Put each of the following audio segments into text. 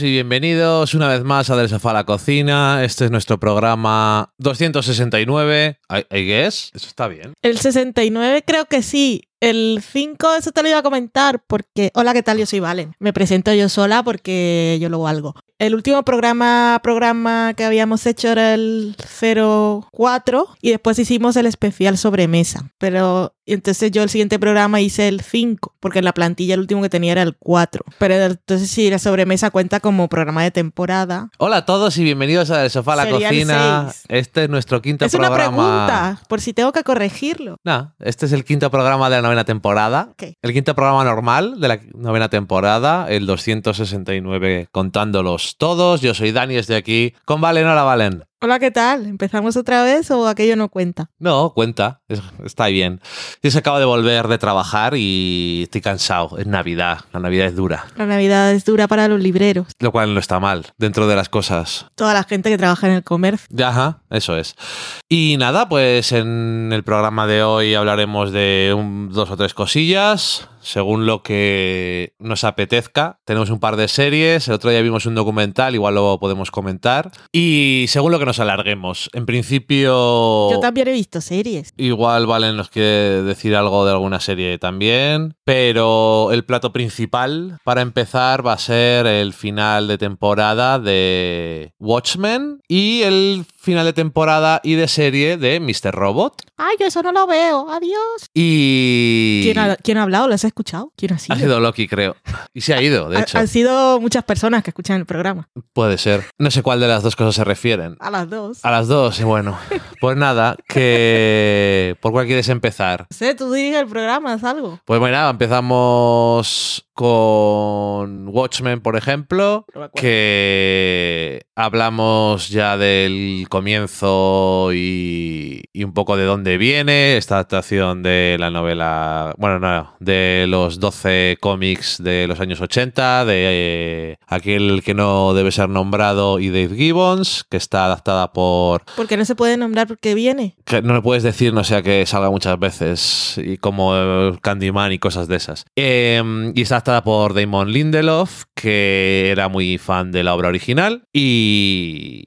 Y bienvenidos una vez más a Del Sofá a la Cocina. Este es nuestro programa 269. I, I guess. Eso está bien. El 69 creo que sí. El 5, eso te lo iba a comentar porque, hola, ¿qué tal? Yo soy Valen. Me presento yo sola porque yo lo valgo. El último programa, programa que habíamos hecho era el 04 y después hicimos el especial sobremesa. Pero entonces yo el siguiente programa hice el 5 porque en la plantilla el último que tenía era el 4. Pero entonces sí, la sobremesa cuenta como programa de temporada. Hola a todos y bienvenidos a El Sofá a la Cocina. Este es nuestro quinto Es una programa. pregunta, por si tengo que corregirlo. No, este es el quinto programa de la novena temporada. El quinto programa normal de la novena temporada, el 269 contándolos todos. Yo soy Dani, desde aquí con Valen. Hola, Valen. Hola, ¿qué tal? ¿Empezamos otra vez o aquello no cuenta? No, cuenta, es- está bien. Yo se acabo de volver de trabajar y estoy cansado. Es Navidad, la Navidad es dura. La Navidad es dura para los libreros. Lo cual no está mal, dentro de las cosas. Toda la gente que trabaja en el comercio. Ajá, eso es. Y nada, pues en el programa de hoy hablaremos de un- dos o tres cosillas, según lo que nos apetezca. Tenemos un par de series, el otro día vimos un documental, igual lo podemos comentar. Y según lo que nos alarguemos. En principio... Yo también he visto series. Igual Valen nos quiere decir algo de alguna serie también, pero el plato principal para empezar va a ser el final de temporada de Watchmen y el final de temporada y de serie de Mr. Robot. Ay, yo eso no lo veo. Adiós. Y... ¿Quién ha, quién ha hablado? ¿Lo has escuchado? ¿Quién ha sido? Ha sido Loki, creo. Y se ha ido, de Ha- hecho. han sido muchas personas que escuchan el programa. Puede ser. No sé cuál de las dos cosas se refieren. A las dos. A las dos, y bueno. Pues nada, que... ¿Por cuál quieres empezar? Sé, tú diriges el programa, haz algo. Pues bueno, empezamos con Watchmen, por ejemplo, que hablamos ya del comienzo y, y un poco de dónde viene esta adaptación de la novela, bueno, no, de los 12 cómics de los años 80, de eh, aquel que no debe ser nombrado y Dave Gibbons, que está adaptada por Porque no se puede nombrar porque viene. que no le puedes decir, no sea que salga muchas veces, y como Candyman y cosas de esas. Eh, y está adaptada por Damon Lindelof, que era muy fan de la obra original y,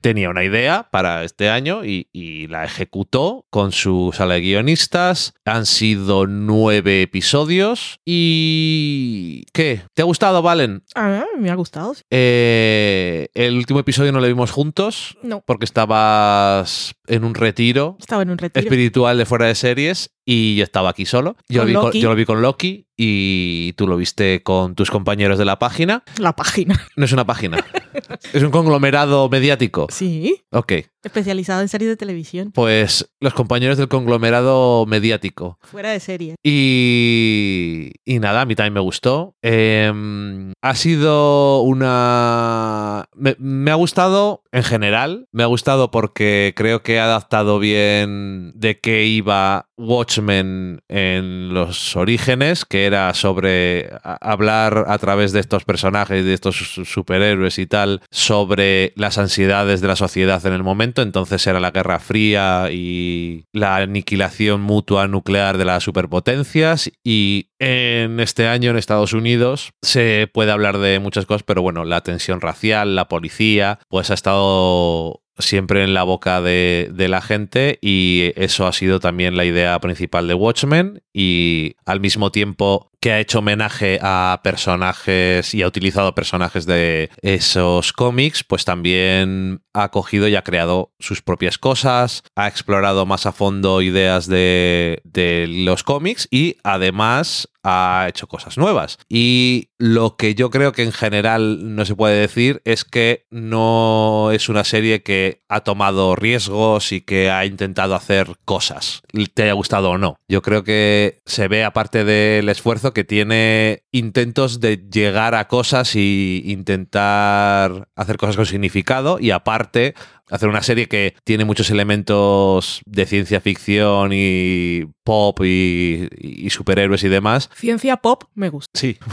tenía una idea para este año y, y la ejecutó con su sala de guionistas. Han sido nueve episodios y... ¿Qué? ¿Te ha gustado, Valen? Ah, me ha gustado. sí. Eh, el último episodio no lo vimos juntos No, porque estabas en un retiro estaba en un retiro. espiritual de fuera de series y yo estaba aquí solo. Yo, lo Con vi con, Loki. yo lo vi con Loki y tú lo viste con tus compañeros de la página. La página. No es una página, es un conglomerado mediático. Sí, Ok, especializado en series de televisión. pues los compañeros del conglomerado mediático. Fuera de serie. Y, y nada, a mí también me gustó. Eh, ha sido una... Me, me ha gustado en general. Me ha gustado porque creo que ha adaptado bien de qué iba Watchmen en los orígenes, que era sobre hablar a través de estos personajes, de estos su- superhéroes y tal, sobre las ansiedades de la sociedad en el momento. Entonces era la Guerra Fría y la aniquilación mutua nuclear de las superpotencias. Y en este año en Estados Unidos se puede hablar de muchas cosas, pero bueno, la tensión racial, la policía, pues ha estado siempre en la boca de, la gente y eso ha sido también la idea principal de Watchmen y al mismo tiempo que ha hecho homenaje a personajes y ha utilizado personajes de esos cómics, pues también ha cogido y ha creado sus propias cosas, ha explorado más a fondo ideas de, de los cómics y además ha hecho cosas nuevas. Y lo que yo creo que en general no se puede decir es que no es una serie que ha tomado riesgos y que ha intentado hacer cosas, te haya gustado o no. Yo creo que se ve aparte del esfuerzo que tiene intentos de llegar a cosas y intentar hacer cosas con significado y aparte hacer una serie que tiene muchos elementos de ciencia ficción y pop y, y superhéroes y demás. Ciencia pop me gusta. Sí.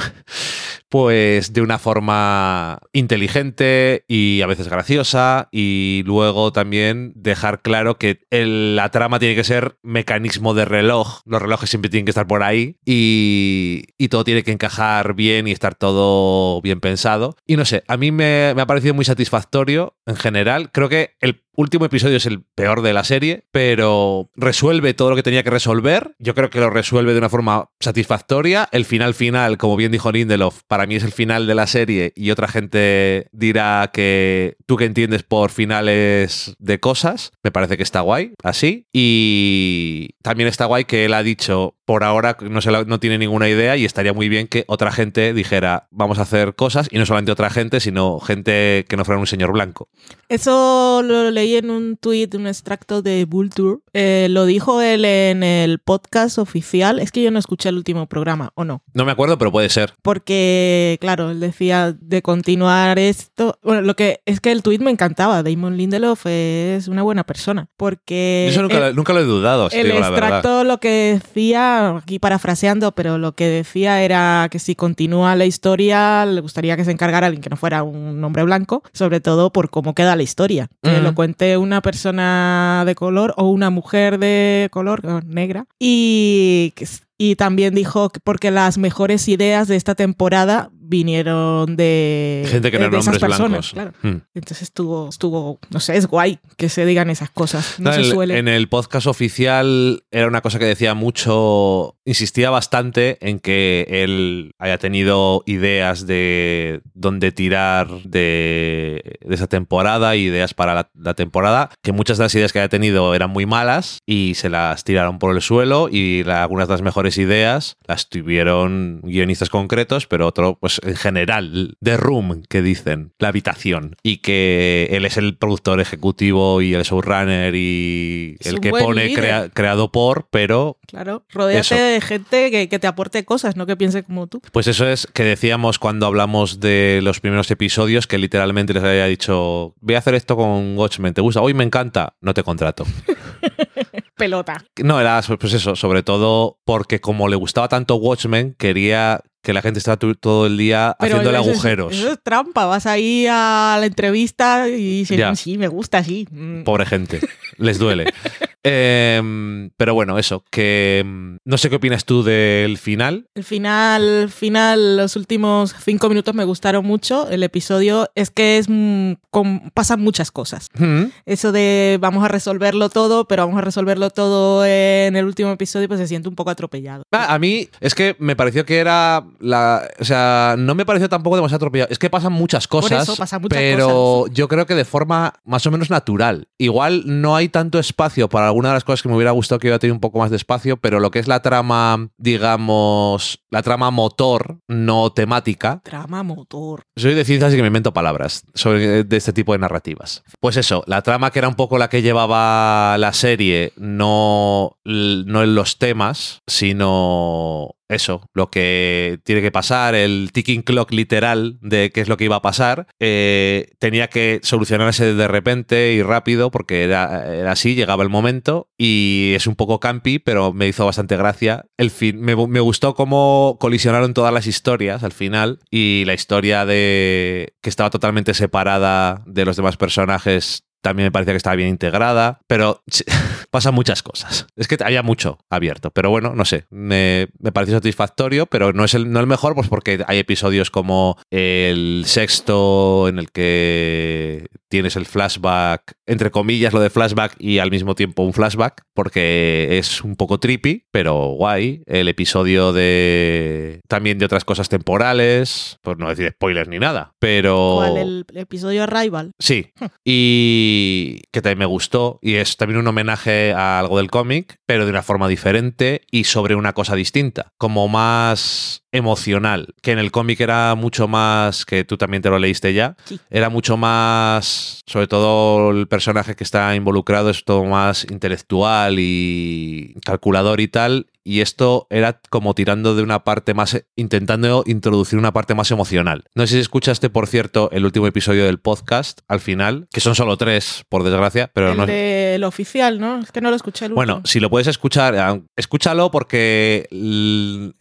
Pues de una forma inteligente y a veces graciosa y luego también dejar claro que el- la trama tiene que ser mecanismo de reloj, los relojes siempre tienen que estar por ahí y, y todo tiene que encajar bien y estar todo bien pensado. Y no sé, a mí me, me ha parecido muy satisfactorio en general, creo que el último episodio es el peor de la serie, pero resuelve todo lo que tenía que resolver. Yo creo que lo resuelve de una forma satisfactoria. El final final, como bien dijo Lindelof, para mí es el final de la serie y otra gente dirá que tú que entiendes por finales de cosas, me parece que está guay, así. Y también está guay que él ha dicho, por ahora no, se la- no tiene ninguna idea y estaría muy bien que otra gente dijera, vamos a hacer cosas, y no solamente otra gente, sino gente que no fuera un señor blanco. Eso lo leí en un tuit, un extracto de Vulture. Eh, lo dijo él en el podcast oficial. Es que yo no escuché el último programa, ¿o no? No me acuerdo, pero puede ser. Porque, claro, él decía de continuar esto. Bueno, lo que es que el tuit me encantaba. Damon Lindelof es una buena persona. Porque. Eso nunca, el- nunca lo he dudado, si el digo la verdad. extracto lo que decía, aquí parafraseando, pero lo que decía era que si continúa la historia, le gustaría que se encargara alguien que no fuera un hombre blanco, sobre todo por cómo queda la historia. Que lo cuente una persona de color o una mujer de color, negra. Y, que y también dijo que porque las mejores ideas de esta temporada vinieron de, Gente que no eran hombres personas. blancos. Claro. Hmm. Entonces estuvo, estuvo, no sé, es guay que se digan esas cosas. No, No, se el- suele. En el podcast oficial era una cosa que decía mucho, insistía bastante en que él haya tenido ideas de dónde tirar de, de esa temporada, ideas para la, la temporada, que muchas de las ideas que haya tenido eran muy malas y se las tiraron por el suelo y la- algunas de las mejores ideas las tuvieron guionistas concretos, pero otro, pues en general, The Room, que dicen, la habitación, y que él es el productor ejecutivo y el showrunner y Es el que pone crea- creado por, pero Claro, rodéate Eso. de gente que, que te aporte cosas, no que piense como tú. pues eso es que decíamos cuando hablamos de los primeros episodios que literalmente les había dicho, voy a hacer esto con Watchmen, ¿te gusta? Hoy me encanta, no te contrato. Pelota. No, era pues eso, sobre todo porque como le gustaba tanto Watchmen, quería que la gente estaba tu- todo el día haciéndole eso es- agujeros. Eso es trampa. Vas ahí a la entrevista y dices, Ya. sí, me gusta, sí. Pobre gente, les duele. Em, pero bueno, eso, que em, no sé qué opinas tú del final. El final, final, los últimos cinco minutos me gustaron mucho. El episodio es que es mm, con- pasan muchas cosas. Mm, Eso de vamos a resolverlo todo, pero vamos a resolverlo todo en el último episodio, pues se siente un poco atropellado. ah, A mí es que me pareció que era la. O sea, no me pareció tampoco demasiado atropellado. Es que pasan muchas cosas. eso, pasan muchas pero yo creo que de forma más o menos natural. Igual no hay tanto espacio para alguna de las cosas que me hubiera gustado que hubiera tenido un poco más de espacio, pero lo que es la trama, digamos, la trama motor, no temática, Trama, motor. Soy de ciencias y que me invento palabras sobre de este tipo de narrativas. Pues eso, la trama que era un poco la que llevaba la serie, no, no en los temas, sino eso, lo que tiene que pasar, el ticking clock literal de qué es lo que iba a pasar, eh, tenía que solucionarse de repente y rápido porque era, así, llegaba el momento y es un poco campi, pero me hizo bastante gracia. El fin, me, me gustó cómo colisionaron todas las historias al final y la historia de que estaba totalmente separada de los demás personajes también me parecía que estaba bien integrada, pero pasan muchas cosas. Es que había mucho abierto, pero bueno, no sé, me, me pareció satisfactorio, pero no es el, no el mejor, pues porque hay episodios como el sexto en el que tienes el flashback, entre comillas lo de flashback y al mismo tiempo un flashback, porque es un poco trippy, pero guay. El episodio de también de otras cosas temporales, por no decir spoilers ni nada, pero... ¿Cuál? El, episodio Rival. Sí, y que también me gustó. Y es también un homenaje a algo del cómic, pero de una forma diferente y sobre una cosa distinta. Como más emocional, que en el cómic era mucho más, que tú también te lo leíste ya, Sí. era mucho más, sobre todo el personaje que está involucrado es todo más intelectual y calculador y tal, y esto era como tirando de una parte más, intentando introducir una parte más emocional. No sé si escuchaste, por cierto, el último episodio del podcast al final, que son solo tres, por desgracia, pero el no... del oficial, ¿no? Es que no lo escuché el Bueno, último. si lo puedes escuchar, escúchalo porque l-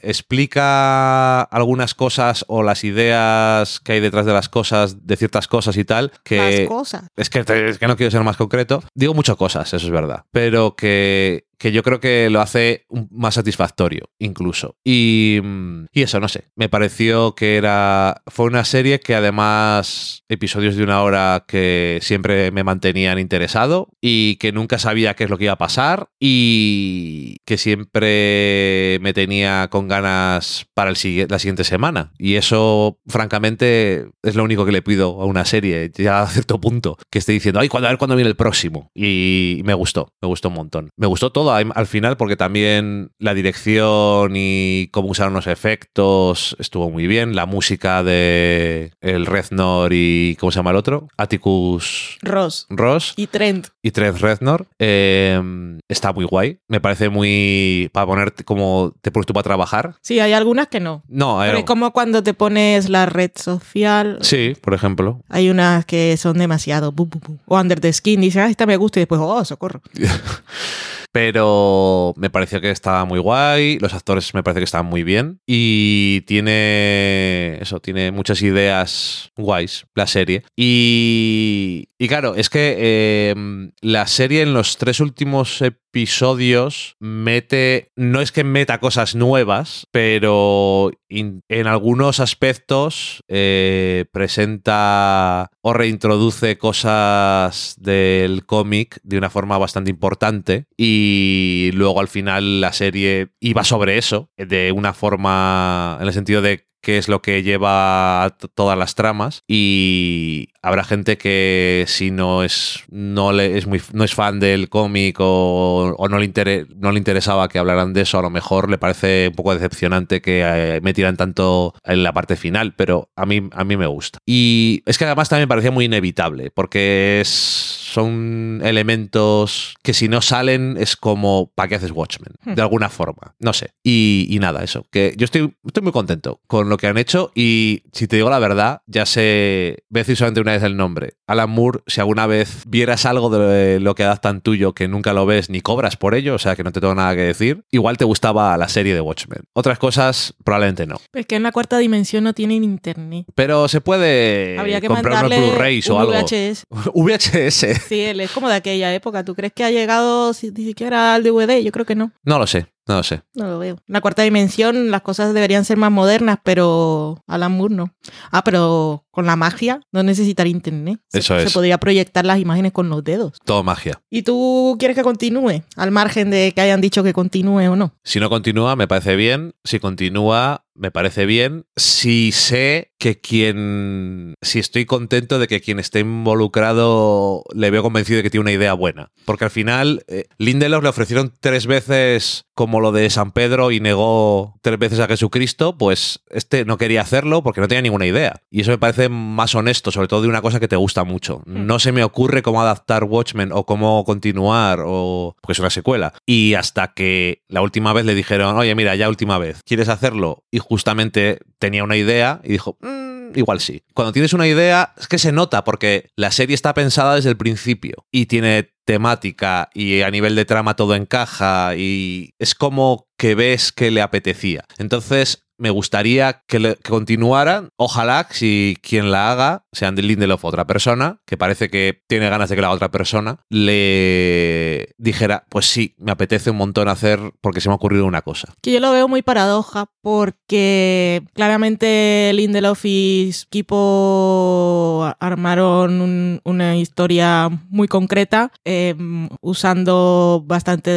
algunas cosas o las ideas que hay detrás de las cosas, de ciertas cosas y tal, que cosas. es que, es que no quiero ser más concreto. Digo muchas cosas, eso es verdad. Pero que, que yo creo que lo hace más satisfactorio, incluso. Y, mm, y eso, no sé. Me pareció que era. Fue una serie que además. Episodios de una hora que siempre me mantenían interesado y que nunca sabía qué es lo que iba a pasar y que siempre me tenía con ganas para el, la siguiente semana. Y eso, francamente, es lo único que le pido a una serie, ya a cierto punto, que esté diciendo, ay, a ver cuándo viene el próximo. Y me gustó, me gustó un montón. Me gustó todo al al final porque también la dirección y cómo usaron los efectos estuvo muy bien. La música de el Reznor y, ¿cómo se llama el otro? Atticus Ross Ross y Trent. y Trent Reznor. eh, está muy guay. Me parece muy. para ponerte como te pones tú para trabajar. Sí, hay algunas que no. No, Pero es como cuando te pones la red social. Sí, por ejemplo. Hay unas que son demasiado. bu, bu, bu. O Under the Skin. Dices, ah, esta me gusta. Y después, oh, socorro. Pero me pareció que estaba muy guay. Los actores me parece que estaban muy bien. Y tiene. Eso, tiene muchas ideas guays, la serie. Y. Y claro, es que eh, la serie en los tres últimos episodios mete. No es que meta cosas nuevas, pero en algunos aspectos eh, presenta o reintroduce cosas del cómic de una forma bastante importante y luego al final la serie iba sobre eso de una forma en el sentido de qué es lo que lleva todas las tramas y habrá gente que si no es no le es muy no es fan del cómic o, no le no le interesaba que hablaran de eso a lo mejor le parece un poco decepcionante que eh, me tiran tanto en la parte final pero a mí a mí me gusta. Y es que además también parecía muy inevitable porque es son elementos que si no salen es como ¿para qué haces Watchmen? Hmm. De alguna forma, no sé. Y, y nada, eso, que yo estoy, estoy muy contento con lo que han hecho y si te digo la verdad, ya sé, voy a decir solamente una vez el nombre. Alan Moore, si alguna vez vieras algo de lo que adaptan tuyo que nunca lo ves ni cobras por ello, o sea que no te tengo nada que decir, igual te gustaba la serie de Watchmen. Otras cosas probablemente no. Es que en la cuarta dimensión no tienen internet. Pero se puede Habría que comprar unos Blu-rays o algo. VHS. VHS. Sí, él es como de aquella época. ¿Tú crees que ha llegado si- ni siquiera al DVD? Yo creo que no. No lo sé, no lo sé. No lo veo. En la cuarta dimensión las cosas deberían ser más modernas, pero Alan Moore no. Ah, pero con la magia no necesitar internet. Se- Eso Se es. podría proyectar las imágenes con los dedos. Todo magia. ¿Y tú quieres que continúe? Al margen de que hayan dicho que continúe o no. Si no continúa, me parece bien. Si continúa, me parece bien. Si sé que quien. Si estoy contento de que quien esté involucrado le veo convencido de que tiene una idea buena. Porque al final, eh, Lindelof le ofrecieron tres veces como lo de San Pedro y negó tres veces a Jesucristo. Pues este no quería hacerlo porque no tenía ninguna idea. Y eso me parece más honesto, sobre todo de una cosa que te gusta mucho. No se me ocurre cómo adaptar Watchmen o cómo continuar, o porque es una secuela. Y hasta que la última vez le dijeron, oye, mira, ya última vez, ¿quieres hacerlo? Y justamente tenía una idea y dijo, "Mm, igual sí. Cuando tienes una idea, es que se nota porque la serie está pensada desde el principio y tiene temática y a nivel de trama todo encaja y es como que ves que le apetecía. Entonces, me gustaría que, le- que continuaran. Ojalá si quien la haga, sea Andy Lindelof otra persona, que parece que tiene ganas de que la otra persona, le dijera, pues sí, me apetece un montón hacer porque se me ha ocurrido una cosa. Que yo lo veo muy paradoja porque claramente Lindelof y su equipo armaron un- una historia muy concreta eh, usando bastante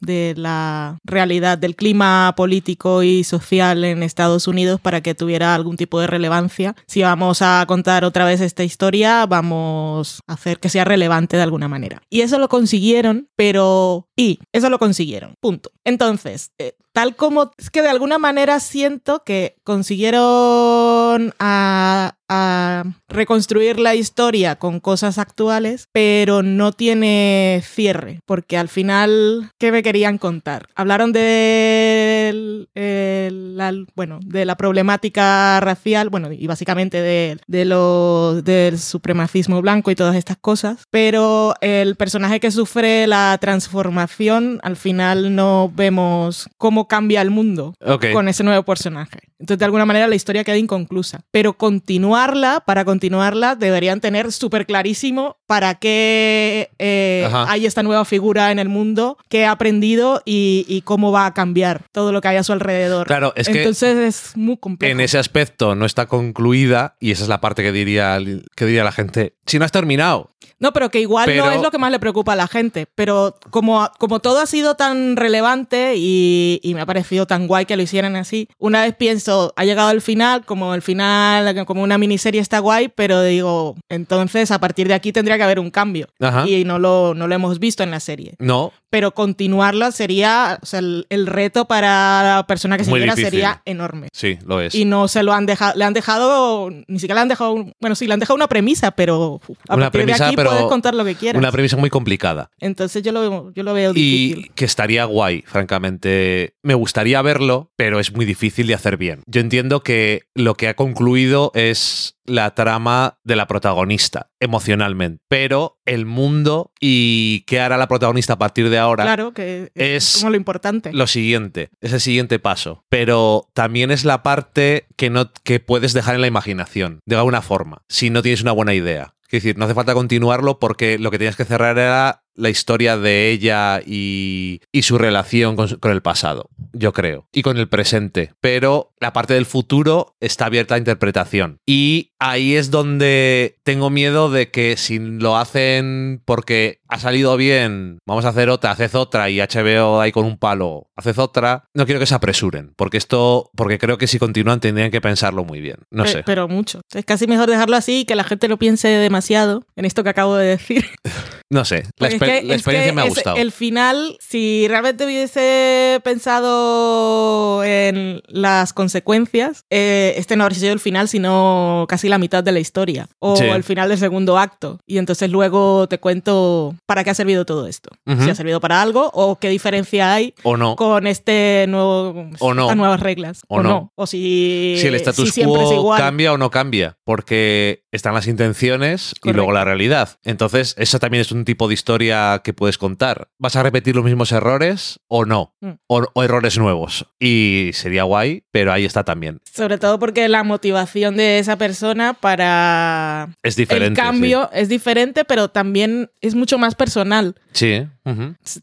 de la realidad del clima político y social en Estados Unidos para que tuviera algún tipo de relevancia. Si vamos a contar otra vez esta historia, vamos a hacer que sea relevante de alguna manera. Y eso lo consiguieron, pero... Y eso lo consiguieron. Punto. Entonces, eh, tal como es que de alguna manera siento que consiguieron a, a reconstruir la historia con cosas actuales, pero no tiene cierre, porque al final, ¿qué me querían contar? Hablaron de la, bueno, de la problemática racial, bueno, y básicamente de, de lo, del supremacismo blanco y todas estas cosas, pero el personaje que sufre la transformación, al final no vemos cómo cambia el mundo con ese nuevo personaje. Entonces, de alguna manera, la historia queda inconclusa, pero continuarla, para continuarla, deberían tener súper clarísimo para qué eh, hay esta nueva figura en el mundo, qué ha aprendido y, cómo va a cambiar todo lo que hay a su alrededor. Claro, es que Entonces es muy complejo. En ese aspecto no está concluida y esa es la parte que diría, que diría la gente. Si no has terminado. No, pero que igual no es lo que más le preocupa a la gente. Pero como, como todo ha sido tan relevante y, y me ha parecido tan guay que lo hicieran así, una vez pienso, ha llegado el final, como el final, como una miniserie está guay, pero digo, entonces a partir de aquí tendría que haber un cambio. Y no lo, no lo hemos visto en la serie. No. Pero continuarla sería, o sea, el, reto para la persona que se quiera sería enorme. Sí, lo es. Y no se lo han dejado, le han dejado, ni siquiera le han dejado, bueno, sí, le han dejado una premisa, pero a partir de aquí puedes contar lo que quieras. Una premisa muy complicada. Entonces yo lo veo, yo lo veo difícil. Y que estaría guay, francamente. Me gustaría verlo, pero es muy difícil de hacer bien. Yo entiendo que lo que ha concluido es la trama de la protagonista emocionalmente, pero el mundo y qué hará la protagonista a partir de ahora claro, que es como lo importante. Lo siguiente, es el siguiente paso, pero también es la parte que no que puedes dejar en la imaginación de alguna forma, si no tienes una buena idea. Es decir, no hace falta continuarlo porque lo que tienes que cerrar era la historia de ella y, su relación con, el pasado, yo creo, y con el presente. Pero la parte del futuro está abierta a interpretación. Y ahí es donde tengo miedo de que si lo hacen porque ha salido bien, vamos a hacer otra, haced otra y HBO ahí con un palo, haced otra, no quiero que se apresuren, porque esto, porque creo que si continúan tendrían que pensarlo muy bien. No sé. Pero mucho. Es casi mejor dejarlo así y que la gente lo piense demasiado en esto que acabo de decir. No sé, la, experiencia me ha gustado. El final, si realmente hubiese pensado en las consecuencias, eh, este no habría sido el final, sino casi la mitad de la historia. O el final del segundo acto. Y entonces luego te cuento para qué ha servido todo esto. Si ha servido para algo o qué diferencia hay o no. con este nuevo, o no. estas nuevas reglas. O, no. O si, si el status quo cambia o no cambia. Porque están las intenciones y luego la realidad. Entonces, eso también es un tipo de historia que puedes contar. ¿Vas a repetir los mismos errores o no? Mm. O, errores nuevos. Y sería guay, pero ahí está también. Sobre todo porque la motivación de esa persona para es diferente, el cambio es diferente, pero también es mucho más personal. Sí.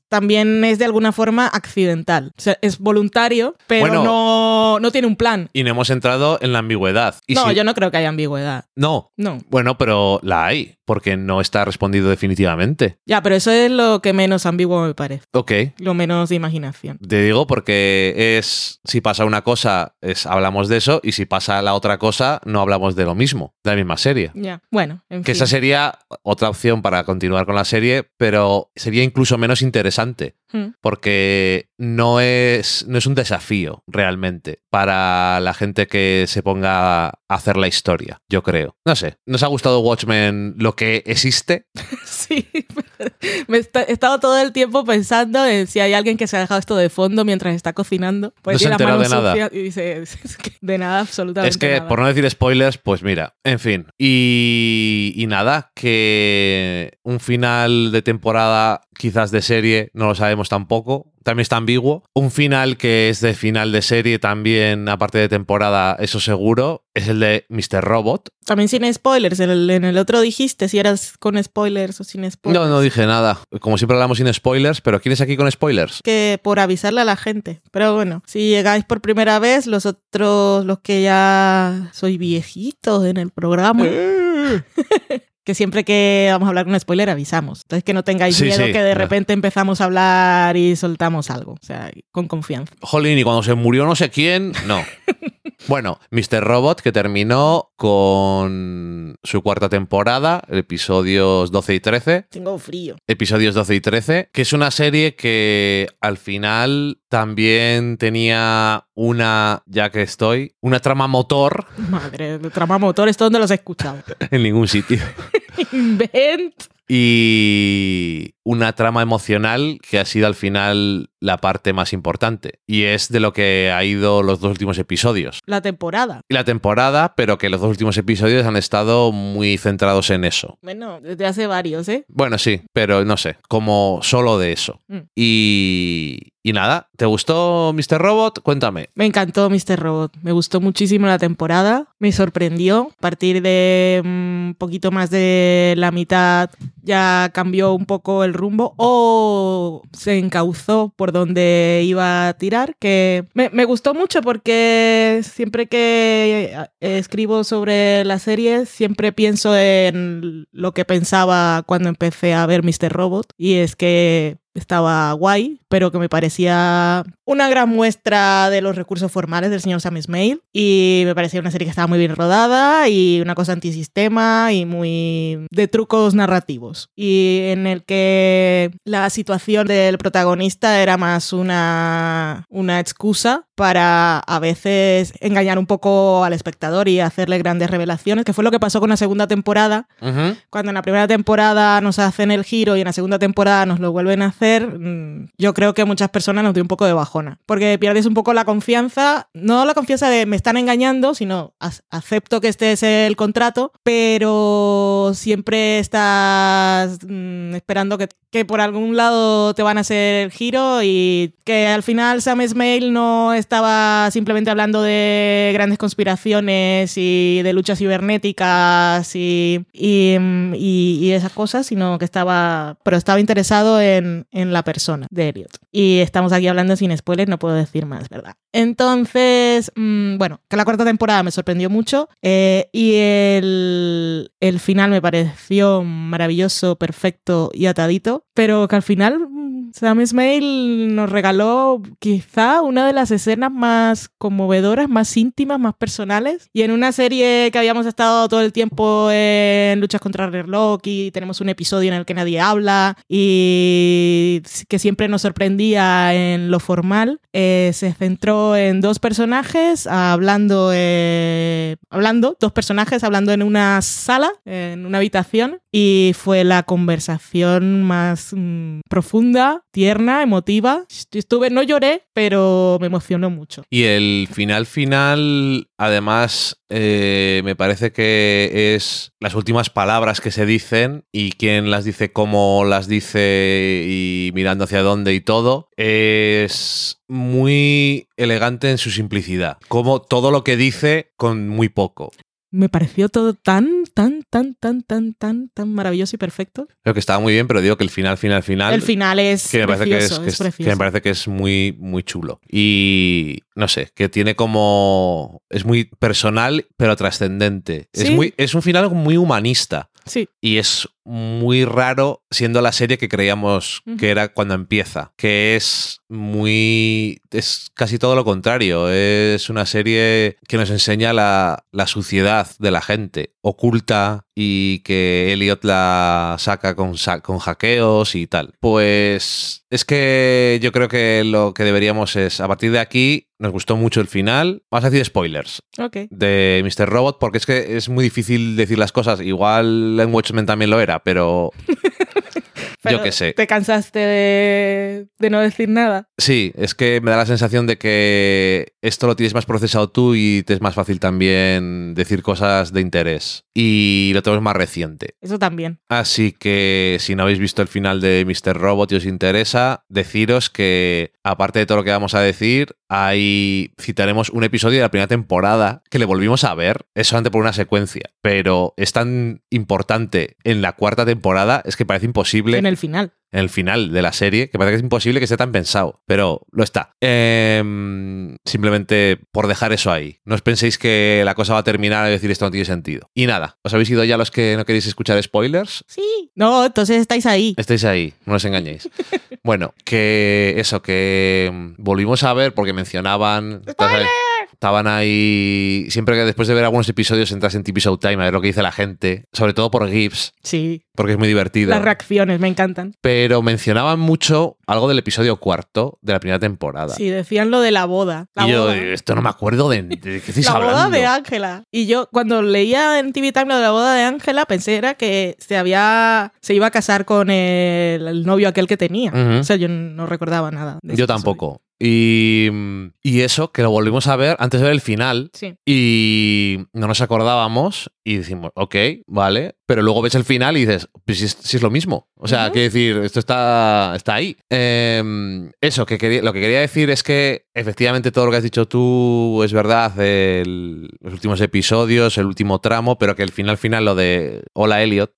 También es de alguna forma accidental. O sea, es voluntario, pero no, no, tiene un plan. Y no hemos entrado en la ambigüedad. no, yo no creo que haya ambigüedad. No. No. Bueno, pero la hay porque no está respondido definitivamente. Ya, pero eso es lo que menos ambiguo me parece. Ok. Lo menos de imaginación. Te digo porque es, si pasa una cosa, es, hablamos de eso, y si pasa la otra cosa, no hablamos de lo mismo, de la misma serie. Ya, bueno. En que esa sería otra opción para continuar con la serie, pero sería incluso menos interesante, hmm. porque no es, no es un desafío realmente para la gente que se ponga a hacer la historia, yo creo. No sé, ¿nos ha gustado Watchmen lo que existe? sí, me he estado todo el tiempo pensando en si hay alguien que se ha dejado esto de fondo mientras está cocinando. Pues no se de nada. Y dice, de nada, absolutamente Es que, por no decir spoilers, pues mira, en fin. Y, y nada, que un final de temporada quizás de serie, no lo sabemos tampoco. También está ambiguo. Un final que es de final de serie también, aparte de temporada, eso seguro, es el de Mr. Robot. También sin spoilers. En el, otro dijiste si eras con spoilers o sin spoilers. No, no dije nada. Como siempre hablamos sin spoilers, pero ¿quién es aquí con spoilers? Que por avisarle a la gente. Pero bueno, si llegáis por primera vez, los otros, los que ya soy viejitos en el programa. que siempre que vamos a hablar con spoiler avisamos. Entonces que no tengáis miedo que de repente empezamos a hablar y soltamos algo. O sea, con confianza. Jolín, y cuando se murió no sé quién, no. Bueno, Mr. Robot que terminó con su cuarta temporada, episodios 12 y 13. Tengo frío. Episodios 12 y 13, que es una serie que al final también tenía una, ya que estoy, una trama motor Madre, trama motor, ¿esto dónde los he escuchado? en ningún sitio. Invent. y una trama emocional que ha sido al final la parte más importante. Y es de lo que ha ido los dos últimos episodios. La temporada. Y la temporada, pero que los dos últimos episodios han estado muy centrados en eso. Bueno, desde hace varios, ¿eh? Bueno, sí, pero no sé, como solo de eso. Mm. Y, y nada, ¿te gustó Mr. Robot? Cuéntame. Me encantó Mr. Robot. Me gustó muchísimo la temporada. Me sorprendió. A partir de un poquito más de la mitad ya cambió un poco el rumbo o se encauzó por donde iba a tirar. Que me, me gustó mucho porque siempre que eh, escribo sobre la serie, siempre pienso en lo que pensaba cuando empecé a ver Mr. Robot. Y es que estaba guay, pero que me parecía una gran muestra de los recursos formales del señor Sam Esmail. Y me parecía una serie que estaba muy bien rodada y una cosa antisistema y muy de trucos narrativos. Y en el que la situación del protagonista era más una, una excusa para a veces engañar un poco al espectador y hacerle grandes revelaciones, que fue lo que pasó con la segunda temporada, cuando en la primera temporada nos hacen el giro y en la segunda temporada nos lo vuelven a hacer, mm, yo creo que a muchas personas nos dio un poco de bajona. Porque pierdes un poco la confianza, no la confianza de me están engañando, sino "Ac- acepto que este es el contrato, pero siempre estás mm, esperando que, que por algún lado te van a hacer el giro y que al final Sam Esmail no estaba simplemente hablando de grandes conspiraciones y de luchas cibernéticas y, y, y- esas cosas, sino que estaba, pero estaba interesado en, en la persona de Elliot. Y estamos aquí hablando sin spoilers, no puedo decir más, ¿verdad? Entonces, mm, bueno, que la cuarta temporada me sorprendió mucho eh, y el, el final me pareció maravilloso, perfecto y atadito, pero que al final Sam Esmail nos regaló quizá una de las escenas más conmovedoras, más íntimas, más personales. Y en una serie que habíamos estado todo el tiempo en luchas contra el reloj y tenemos un episodio en el que nadie habla y que siempre nos sorprendía en lo formal, eh, se centró en dos personajes hablando, eh, hablando, dos personajes hablando en una sala, en una habitación, y fue la conversación más mm, profunda, tierna, emotiva. Estuve, no lloré, pero me emocionó mucho. Y el final final, además, eh, me parece que es las últimas palabras que se dicen y quién las dice, cómo las dice y mirando hacia dónde y todo, es muy elegante en su simplicidad. Como todo lo que dice con muy poco. Me pareció todo tan, tan, tan, tan, tan, tan, tan maravilloso y perfecto. Creo que estaba muy bien, pero digo que el final, final, final. El final es que me parece que es, que es es- que me parece que es muy muy chulo y no sé que tiene como es muy personal pero trascendente es muy es un final muy humanista Sí, y es muy raro siendo la serie que creíamos que era cuando empieza que es muy es casi todo lo contrario. Es una serie que nos enseña la, la suciedad de la gente oculta y que Elliot la saca con, con hackeos y tal. Pues es que yo creo que lo que deberíamos es a partir de aquí nos gustó mucho el final vamos a decir spoilers de Mr. Robot porque es que es muy difícil decir las cosas. Igual en Watchmen también lo era, pero Pero yo qué sé. ¿Te cansaste de, de no decir nada? Sí, es que me da la sensación de que esto lo tienes más procesado tú y te es más fácil también decir cosas de interés. Y lo tenemos más reciente. Eso también. Así que si no habéis visto el final de Mr. Robot y os interesa, deciros que aparte de todo lo que vamos a decir, ahí citaremos un episodio de la primera temporada que le volvimos a ver, es solamente por una secuencia, pero es tan importante en la cuarta temporada, es que parece imposible En el final. En el final de la serie, que parece que es imposible que esté tan pensado, pero lo está. Em, simplemente por dejar eso ahí. No os penséis que la cosa va a terminar y decir esto no tiene sentido. Y nada, ¿os habéis ido ya los que no queréis escuchar spoilers? Sí. No, entonces estáis ahí. Estáis ahí, no os engañéis. Bueno, que eso, que mm, volvimos a ver porque mencionaban... estaban ahí. Siempre que después de ver algunos episodios entras en TV Showtime a ver lo que dice la gente, sobre todo por GIFs, Sí, porque es muy divertido. las reacciones me encantan. Pero mencionaban mucho algo del episodio cuarto de la primera temporada. Sí, decían lo de la boda. La y yo, boda. esto no me acuerdo de, de qué estáis La hablando. boda de Ángela. Y yo cuando leía en TV Time lo de la boda de Ángela pensé era que se había se iba a casar con el, el novio aquel que tenía. O sea, yo no recordaba nada. de Yo episodio. Tampoco. Y, y eso, que lo volvimos a ver antes de ver el final. Sí. Y no nos acordábamos y decimos, ok, vale. Pero luego ves el final y dices, pues si es, si es lo mismo. O sea, Ujú. quiero decir, esto está, está ahí. Eh, eso, que quería, lo que quería decir es que efectivamente todo lo que has dicho tú es verdad, el- los últimos episodios, el último tramo, pero que el final final, lo de Hola Elliot,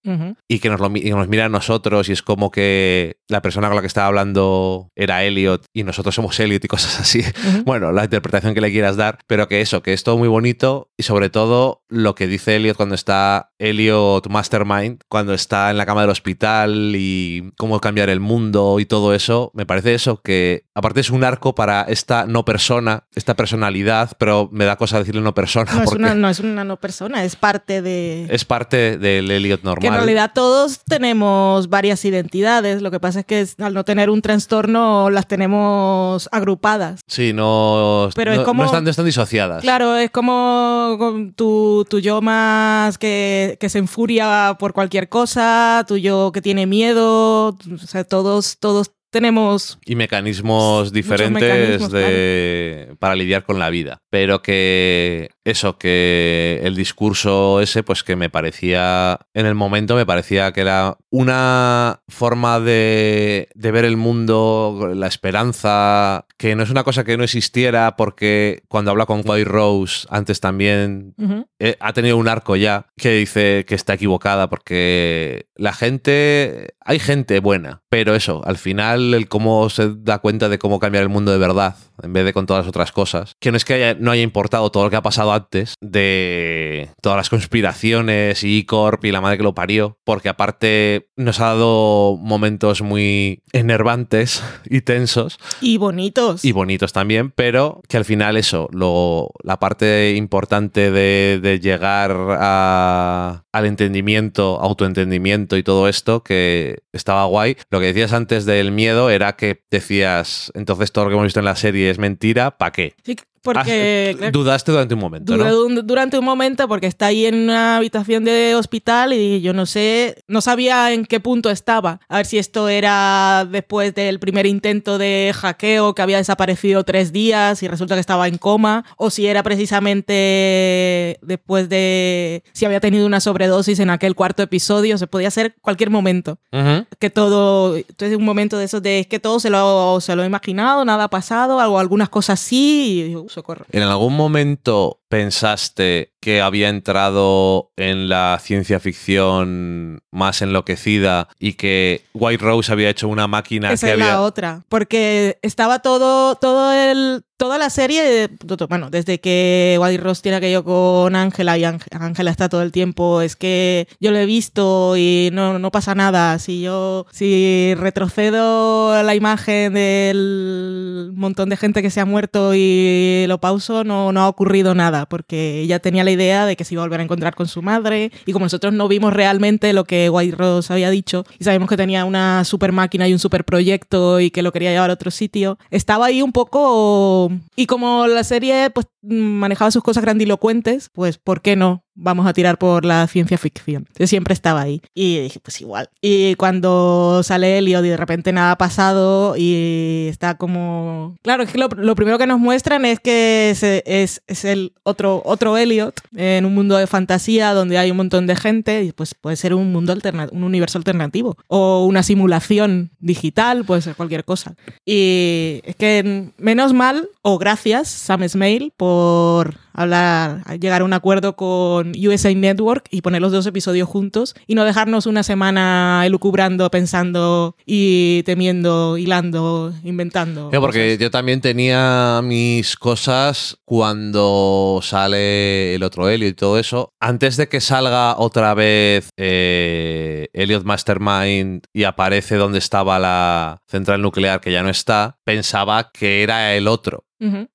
y que nos, lo, y nos mira a nosotros y es como que la persona con la que estaba hablando era Elliot y nosotros somos Elliot y cosas así. Bueno, la interpretación que le quieras dar, pero que eso, que es todo muy bonito y sobre todo lo que dice Elliot cuando está Elliot Mastermind, cuando está en la cama del hospital y cómo cambiar el mundo y todo eso, me parece eso, que aparte es un arco para esta no persona, esta personalidad, pero me da cosa decirle no persona No es, una, no es una no persona, es parte de... es parte del Elliot normal. Que en realidad todos tenemos varias identidades, lo que pasa es que al no tener un trastorno las tenemos agrupadas. Sí, no, Pero no, es como- no están, no están disociadas. Claro, es como tu, tu yo más que, que se enfuria por cualquier cosa, tu yo que tiene miedo, o sea, todos, todos tenemos... Y mecanismos diferentes mecanismos, de, para lidiar con la vida. Pero que eso, que el discurso ese, pues que me parecía, en el momento me parecía que era una forma de, de ver el mundo, la esperanza, que no es una cosa que no existiera porque cuando habla con White Rose antes también eh, ha tenido un arco ya que dice que está equivocada porque la gente, hay gente buena, pero eso, al final el cómo se da cuenta de cómo cambiar el mundo de verdad en vez de con todas las otras cosas, que no es que haya- no haya importado todo lo que ha pasado antes de todas las conspiraciones y Corp y la madre que lo parió, porque aparte nos ha dado momentos muy enervantes y tensos Y bonitos. y bonitos también, pero que al final eso, lo, la parte importante de, de llegar a- al entendimiento, autoentendimiento y todo esto, que estaba guay. Lo que decías antes del miedo era que decías, entonces todo lo que hemos visto en la serie es mentira, ¿para qué? Sí, porque... Has- dudaste durante un momento, Duré ¿no? un- durante un momento porque está ahí en una habitación de hospital y yo no sé, no sabía en qué punto estaba. A ver si esto era después del primer intento de hackeo que había desaparecido tres días y resulta que estaba en coma, o si era precisamente después de si había tenido una sobredosis en aquel cuarto episodio. Se podía ser cualquier momento. Ujú. Que todo, entonces un momento de esos de es que todo se lo, se lo he imaginado, nada ha pasado, o algunas cosas sí, y "Uh, ¿En algún momento pensaste que había entrado en la ciencia ficción más enloquecida y que White Rose había hecho una máquina Esa que es había... la otra. Porque estaba todo, todo el. Toda la serie, bueno, desde que White Rose tiene aquello con Ángela y Ángel- Ángela está todo el tiempo, es que yo lo he visto y no, no pasa nada. Si yo, si retrocedo la imagen del montón de gente que se ha muerto y lo pauso, no, no ha ocurrido nada, porque ella tenía la idea de que se iba a volver a encontrar con su madre y como nosotros no vimos realmente lo que White Rose había dicho y sabemos que tenía una super máquina y un super proyecto y que lo quería llevar a otro sitio, estaba ahí un poco... Y como la serie pues manejaba sus cosas grandilocuentes, pues ¿por qué no? Vamos a tirar por la ciencia ficción. Entonces siempre estaba ahí. Y dije, pues igual. Y cuando sale Elliot y de repente nada ha pasado y está como... Claro, es que lo, primero que nos muestran es que es, es, el otro, otro Elliot en un mundo de fantasía donde hay un montón de gente y pues puede ser un mundo alternativo, un universo alternativo. O una simulación digital, puede ser cualquier cosa. Y es que menos mal, o gracias, Sam Smale, por hablar, llegar a un acuerdo con USA Network y poner los dos episodios juntos y no dejarnos una semana elucubrando, pensando y temiendo, hilando, inventando. Sí, porque cosas. yo también tenía mis cosas cuando sale el otro Elliot y todo eso. Antes de que salga otra vez eh, Elliot Mastermind y aparece donde estaba la central nuclear que ya no está, pensaba que era el otro.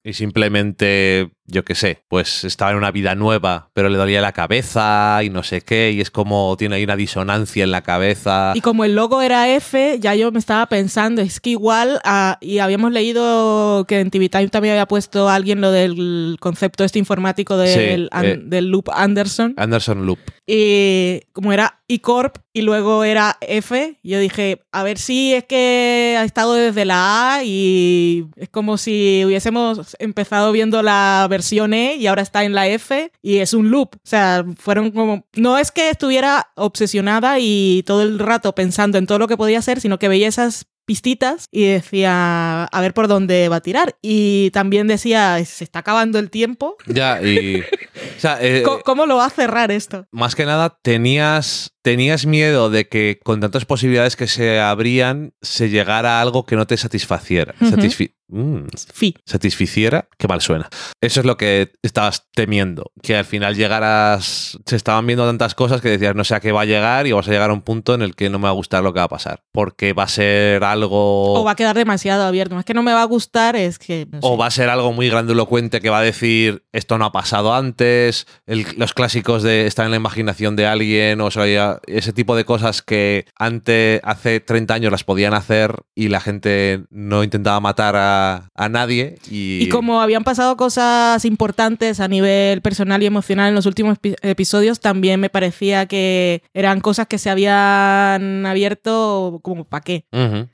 Y simplemente yo qué sé, pues estaba en una vida nueva, pero le dolía la cabeza y no sé qué, y es como tiene ahí una disonancia en la cabeza. Y como el logo era F, ya yo me estaba pensando, es que igual, ah, y habíamos leído que en TV Time también había puesto alguien lo del concepto este informático del, Sí, an- eh, del loop Anderson. Anderson Loop. Y como era I Corp y luego era F, yo dije, a ver si es que ha estado desde la A y es como si hubiésemos empezado viendo la versión E y ahora está en la F y es un loop. O sea, fueron como... No es que estuviera obsesionada y todo el rato pensando en todo lo que podía hacer, sino que veía esas pistitas y decía a ver por dónde va a tirar y también decía se está acabando el tiempo Ya, y. o sea, eh, ¿Cómo, cómo lo va a cerrar esto? más que nada, tenías, tenías miedo de que con tantas posibilidades que se abrían, se llegara a algo que no te satisfaciera. Satisfi- Mm, Fi. satisficiera, qué mal suena. Eso es lo que estabas temiendo, que al final llegaras, se estaban viendo tantas cosas que decías, no sé a qué va a llegar y vas a llegar a un punto en el que no me va a gustar lo que va a pasar, porque va a ser algo... O va a quedar demasiado abierto. Es que no me va a gustar, es que. no O va a ser algo muy grandilocuente que va a decir esto no ha pasado antes, el- los clásicos de estar en la imaginación de alguien, o sea, ese tipo de cosas que antes, hace 30 años las podían hacer y la gente no intentaba matar a, a nadie. Y, Y como habían pasado cosas importantes a nivel personal y emocional en los últimos epi- episodios, también me parecía que eran cosas que se habían abierto como para qué.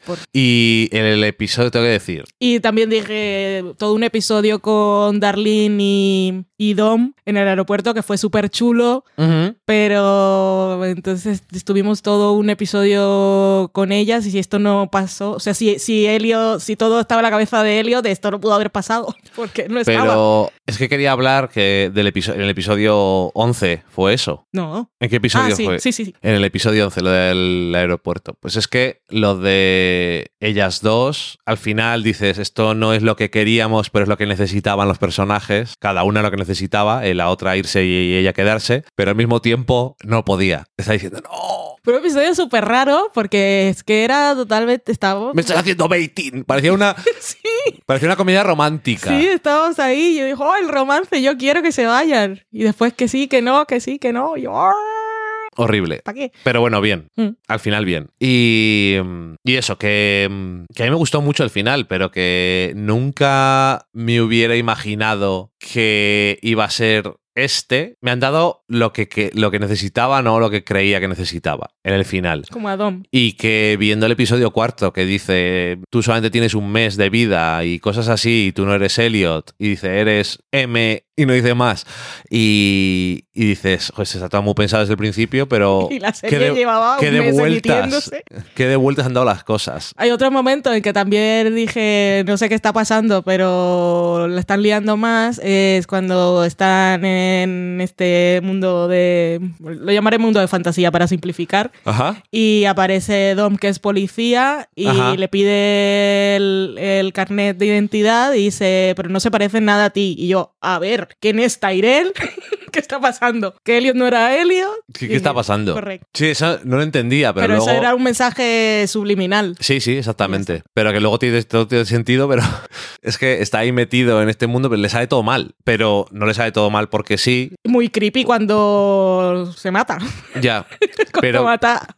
Por- Y en el episodio tengo que decir, Y también dije todo un episodio con Darlene y, y Dom en el aeropuerto que fue súper chulo, pero entonces estuvimos todo un episodio con ellas y si esto no pasó, o sea, si, si Helio, si todo estaba en la cabeza de Helio, de esto no pudo haber pasado porque no estaba. pero es que quería hablar que del episodio, en el episodio 11 fue eso. No. ¿En qué episodio Ah, sí, fue? sí, sí, sí. En el episodio 11, lo del aeropuerto. Pues es que lo de ellas dos, al final dices, esto no es lo que queríamos, pero es lo que necesitaban los personajes. Cada una lo que necesitaba, eh, la otra irse y ella quedarse, pero al mismo tiempo no podía. Está diciendo, no, Fue un episodio súper raro porque es que era totalmente. Estábamos. me estás haciendo baiting. Parecía una, Sí, parecía una comedia romántica. sí, estábamos ahí. Y yo dije, oh, el romance, yo quiero que se vayan. Y después que sí, que no, que sí, que no. Y yo, Horrible. ¿para qué? Pero bueno, bien. Mm. Al final, bien. Y, mm, y eso, que, mm, que a mí me gustó mucho el final, pero que nunca me hubiera imaginado que iba a ser este. Me han dado lo que, que- lo que necesitaba, no lo que creía que necesitaba en el final. Como a Dom. Y que viendo el episodio cuarto que dice, tú solamente tienes un mes de vida y cosas así, y tú no eres Elliot, y dice, eres M y no dice más. Y, y dices, pues está todo muy pensado desde el principio, pero Y la qué serie de- llevaba un de vueltas, qué de vueltas han dado las cosas. Hay otro momento en que también dije, no sé qué está pasando, pero la están liando más. Es cuando están en este mundo de. Lo llamaré mundo de fantasía para simplificar. Ajá. Y aparece Dom, que es policía, y Ajá. le pide el, el carnet de identidad y dice, pero no se parece nada a ti. Y yo, a ver, ¿quién es Tyrell? ¿Qué está pasando? ¿Que Elliot no era Elliot? ¿Qué, está pasando? Correcto. Sí, eso no lo entendía, pero, Pero, luego... eso era un mensaje subliminal. Sí, sí, exactamente. Pero que luego tiene, todo tiene sentido, pero es que está ahí metido en este mundo, pero le sale todo mal. Pero no le sale todo mal porque sí, Muy creepy cuando se mata. ya. Cuando Pero, mata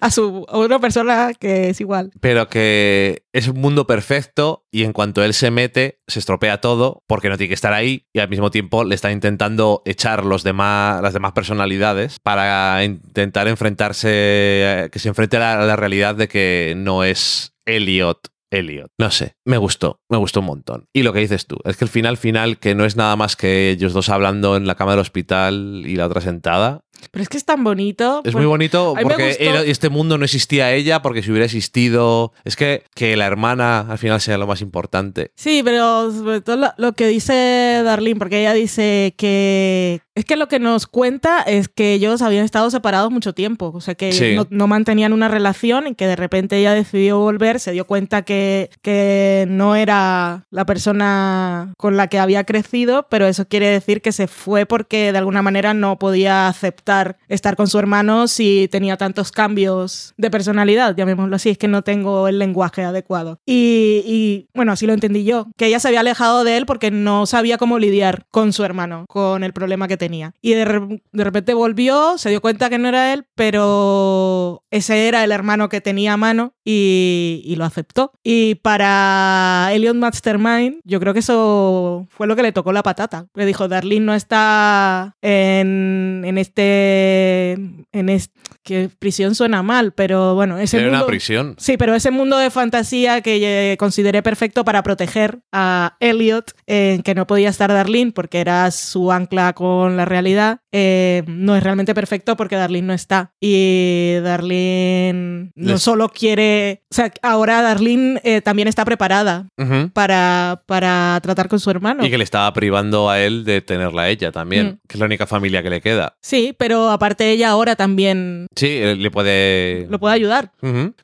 a su, a una persona que es igual. pero que es un mundo perfecto y en cuanto él se mete, se estropea todo porque no tiene que estar ahí y al mismo tiempo le está intentando echar los demás, las demás personalidades para intentar enfrentarse, que se enfrente a la, a la realidad de que no es Elliot. Elliot. No sé, me gustó, me gustó un montón. Y lo que dices tú, es que el final final, que no es nada más que ellos dos hablando en la cama del hospital y la otra sentada, Pero es que es tan bonito. es muy bonito porque este mundo no existía ella, porque si hubiera existido. Es que, que la hermana al final sea lo más importante. Sí, pero sobre todo lo, lo que dice Darlene, porque ella dice que Es que lo que nos cuenta es que ellos habían estado separados mucho tiempo, o sea que Sí. no, no mantenían una relación y que de repente ella decidió volver, se dio cuenta que, que no era la persona con la que había crecido, pero eso quiere decir que se fue porque de alguna manera no podía aceptar estar con su hermano si tenía tantos cambios de personalidad, llamémoslo así, es que no tengo el lenguaje adecuado. Y, y, bueno, así lo entendí yo, que ella se había alejado de él porque no sabía cómo lidiar con su hermano, con el problema que tenía. Y de, re- de repente volvió, se dio cuenta que no era él, pero ese era el hermano que tenía a mano y, y lo aceptó. Y para Elliot Mastermind, yo creo que eso fue lo que le tocó la patata. Le dijo, Darlene no está en, en este... En este que prisión suena mal, pero bueno, ese Era una prisión. Sí, pero ese mundo de fantasía que consideré perfecto para proteger a Elliot, en que no podía estar Darlene porque era su ancla con la realidad, eh, no es realmente perfecto porque Darlene no está. Y Darlene no Les- solo quiere, o sea, ahora Darlene eh, también está preparada para, para tratar con su hermano. Y que le estaba privando a él de tenerla a ella también, Mm. que es la única familia que le queda. Sí, pero aparte ella ahora también Sí, le puede... lo puede ayudar.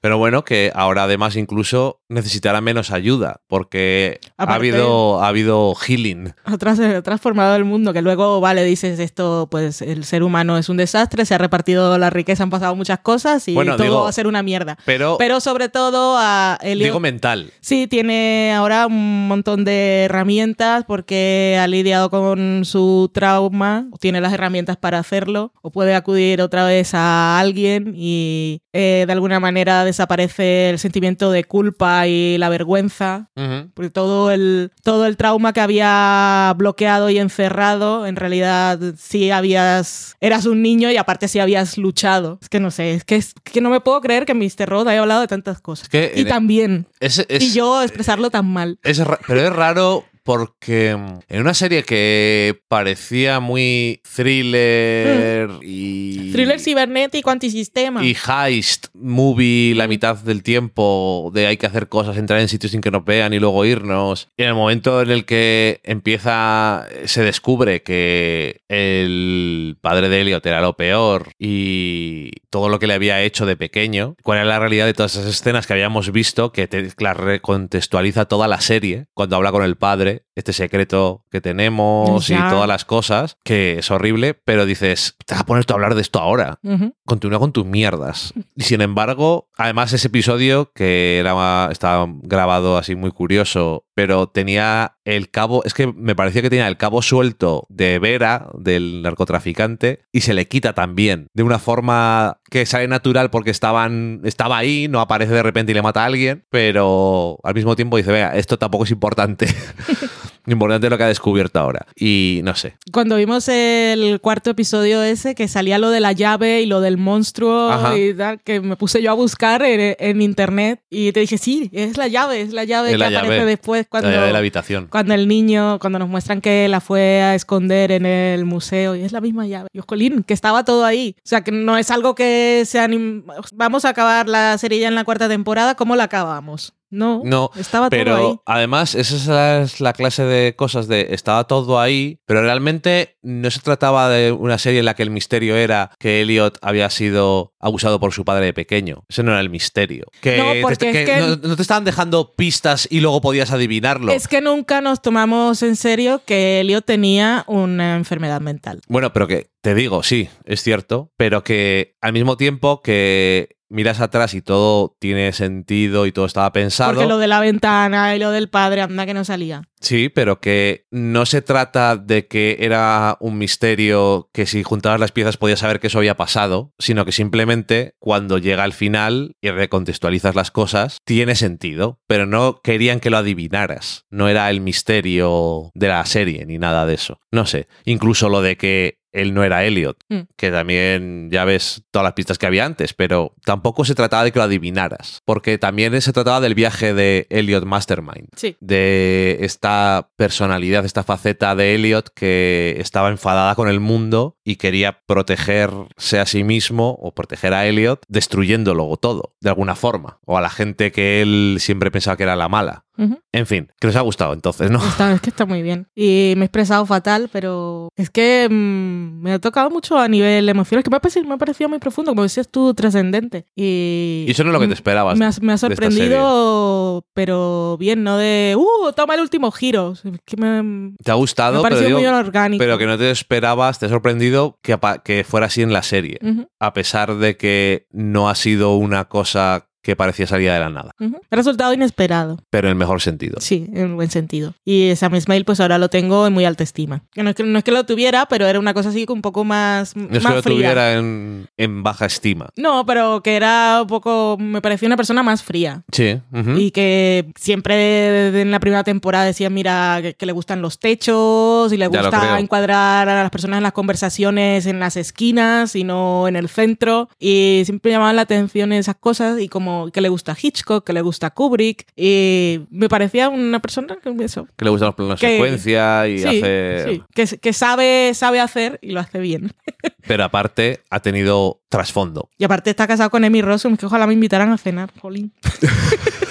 Pero bueno, que ahora además incluso necesitará menos ayuda, porque ha Aparte- habido, ha habido healing. ha ha transformado el mundo, que luego, vale, dices esto, pues el ser humano es un desastre, se ha repartido la riqueza, han pasado muchas cosas y Bueno, todo digo- va a ser una mierda. Pero, Pero sobre todo a Elliot, digo mental. sí, tiene ahora un montón de herramientas porque ha lidiado con su trauma, tiene las herramientas para hacerlo, o puede acudir otra vez a alguien y eh, de alguna manera desaparece el sentimiento de culpa y la vergüenza porque todo el, todo el trauma que había bloqueado y encerrado, en realidad sí habías. Eras un niño y aparte sí habías luchado. Es que no sé, es que, es que no me puedo creer que Mr. Rod haya hablado de tantas cosas. Es que y también. Es, es- y yo expresarlo tan mal. pero es raro porque mm, en una serie que parecía muy thriller y... Thriller cibernético antisistema. y heist movie la mitad del tiempo de hay que hacer cosas, entrar en sitios sin que nos vean y luego irnos. Y en el momento en el que empieza, se descubre que el padre de Elliot era lo peor y todo lo que le había hecho de pequeño, cuál era la realidad de todas esas escenas que habíamos visto que te la recontextualiza toda la serie cuando habla con el padre, este secreto que tenemos Ya. y todas las cosas, que es horrible, pero dices, te vas a poner tú a hablar de esto ahora continúa con tus mierdas. Y sin embargo, además ese episodio que era, estaba grabado así muy curioso, pero tenía el cabo, es que me parecía que tenía el cabo suelto de Vera, del narcotraficante, y se le quita también, de una forma que sale natural porque estaban, estaba ahí, no aparece de repente y le mata a alguien, pero al mismo tiempo dice, vea, esto tampoco es importante. Importante lo que ha descubierto ahora. Y no sé. Cuando vimos el cuarto episodio ese, que salía lo de la llave y lo del monstruo Ajá. y tal, que me puse yo a buscar en, en internet y te dije, sí, es la llave, es la llave Es que la aparece llave. después cuando... La llave de la habitación. Cuando el niño, cuando nos muestran que la fue a esconder en el museo y es la misma llave. Y jolín, que estaba todo ahí. O sea, que no es algo que se anim... Vamos a acabar la serie ya en la cuarta temporada, ¿cómo la acabamos? No, No, estaba todo ahí. Pero además, esa es la clase de cosas de estaba todo ahí, pero realmente no se trataba de una serie en la que el misterio era que Elliot había sido abusado por su padre de pequeño. Ese no era el misterio. Que, No, te- porque que es que- no, no te estaban dejando pistas y luego podías adivinarlo. Es que nunca nos tomamos en serio que Elliot tenía una enfermedad mental. Bueno, pero que te digo, sí, es cierto, pero que al mismo tiempo que miras atrás y todo tiene sentido y todo estaba pensado. Porque lo de la ventana y lo del padre, anda que no salía. Sí, pero que no se trata de que era un misterio que si juntabas las piezas podías saber que eso había pasado, sino que simplemente cuando llega al final y recontextualizas las cosas, tiene sentido, pero no querían que lo adivinaras. No era el misterio de la serie ni nada de eso. No sé, incluso lo de que él no era Elliot, Mm. que también ya ves todas las pistas que había antes, pero tampoco se trataba de que lo adivinaras, porque también se trataba del viaje de Elliot Mastermind Sí. de esta personalidad, esta faceta de Elliot que estaba enfadada con el mundo y quería protegerse a sí mismo o proteger a Elliot destruyéndolo todo, de alguna forma, o a la gente que él siempre pensaba que era la mala. En fin, que os ha gustado entonces, ¿no? Está- es que está muy bien. Y me he expresado fatal, pero es que mm, me ha tocado mucho a nivel emocional, que me ha parecido, me ha parecido muy profundo, como decías tú, trascendente. Y, Y eso no es lo que te esperabas. Me ha, me ha sorprendido, pero bien, no de, ¡uh! Toma el último giro. Es que me, me Te ha ha gustado, pero, parecido digo, muy orgánico. pero que no te esperabas, te ha sorprendido que, que fuera así en la serie. A pesar de que no ha sido una cosa que parecía salir de la nada. Me ha resultado inesperado. pero en el mejor sentido. Sí, en buen sentido. Y Sam Ismail, pues ahora lo tengo en muy alta estima. No, es que, no es que lo tuviera, pero era una cosa así un poco más, No es más que lo fría. tuviera en, en baja estima. No, pero que era un poco. Me parecía una persona más fría. Sí. ujú. Y que siempre en la primera temporada decía, mira, que, que le gustan los techos y le gusta encuadrar a las personas en las conversaciones en las esquinas y no en el centro. Y siempre llamaban la atención esas cosas y como que le gusta Hitchcock, que le gusta Kubrick. Y me parecía una persona que eso. Que le gustan los planos Que- secuencia y sí, hace... sí, que, que sabe, sabe hacer y lo hace bien. Pero aparte ha tenido trasfondo. Y aparte está casado con Emmy Rossum, que ojalá me invitaran a cenar, jolín.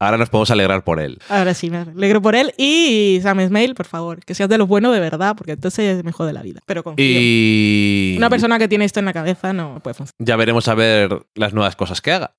Ahora nos podemos alegrar por él. Ahora sí, me alegro por él. Y Sam Smale, por favor, que seas de los buenos de verdad, porque entonces me jode la vida. Pero confío. Y Una persona que tiene esto en la cabeza no puede funcionar. ya veremos a ver las nuevas cosas que haga.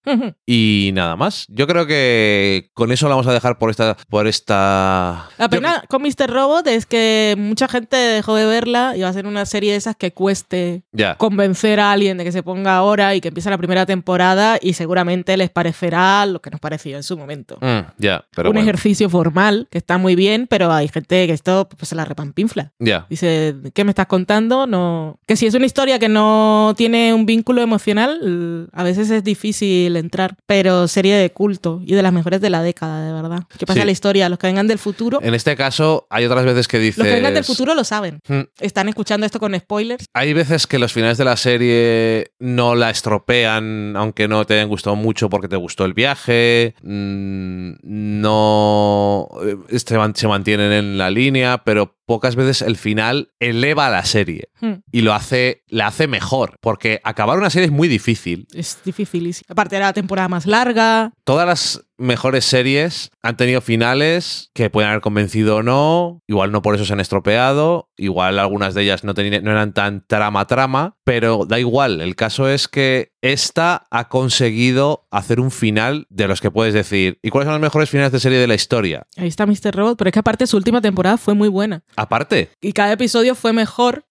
Y nada más. Yo creo que con eso lo vamos a dejar por esta. Por esta... La pena con Mr. Robot es que mucha gente dejó de verla y va a ser una serie de esas que cueste convencer a alguien de que se ponga ahora y que empiece la primera temporada y seguramente les parecerá lo que nos pareció en su momento. Mm, pero un bueno. ejercicio formal que está muy bien, pero hay gente que esto pues, se la repampinfla. Ya. Dice, ¿qué me estás contando? No. Que si es una historia que no tiene un vínculo emocional, a veces es difícil entrar. Pero serie de culto y de las mejores de la década, de verdad. ¿Qué pasa Sí. la historia? Los que vengan del futuro, En este caso, hay otras veces que dices. los que vengan del futuro lo saben. Mm, Están escuchando esto con spoilers. Hay veces que los finales de la serie no la estropean, aunque no te hayan gustado mucho porque te gustó el viaje. mm, No eh, se man- se mantienen en la línea, pero pocas veces el final eleva la serie Hmm. y lo hace, la hace mejor. Porque acabar una serie es muy difícil. Es dificilísimo. Aparte era la temporada más larga. Todas las mejores series han tenido finales que pueden haber convencido o no, igual no por eso se han estropeado, igual algunas de ellas no, tenían- no eran tan trama-trama, pero da igual, el caso es que esta ha conseguido hacer un final de los que puedes decir, ¿y cuáles son los mejores finales de serie de la historia? Ahí está Mr. Robot. Pero es que aparte su última temporada fue muy buena. Aparte, Y cada episodio fue mejor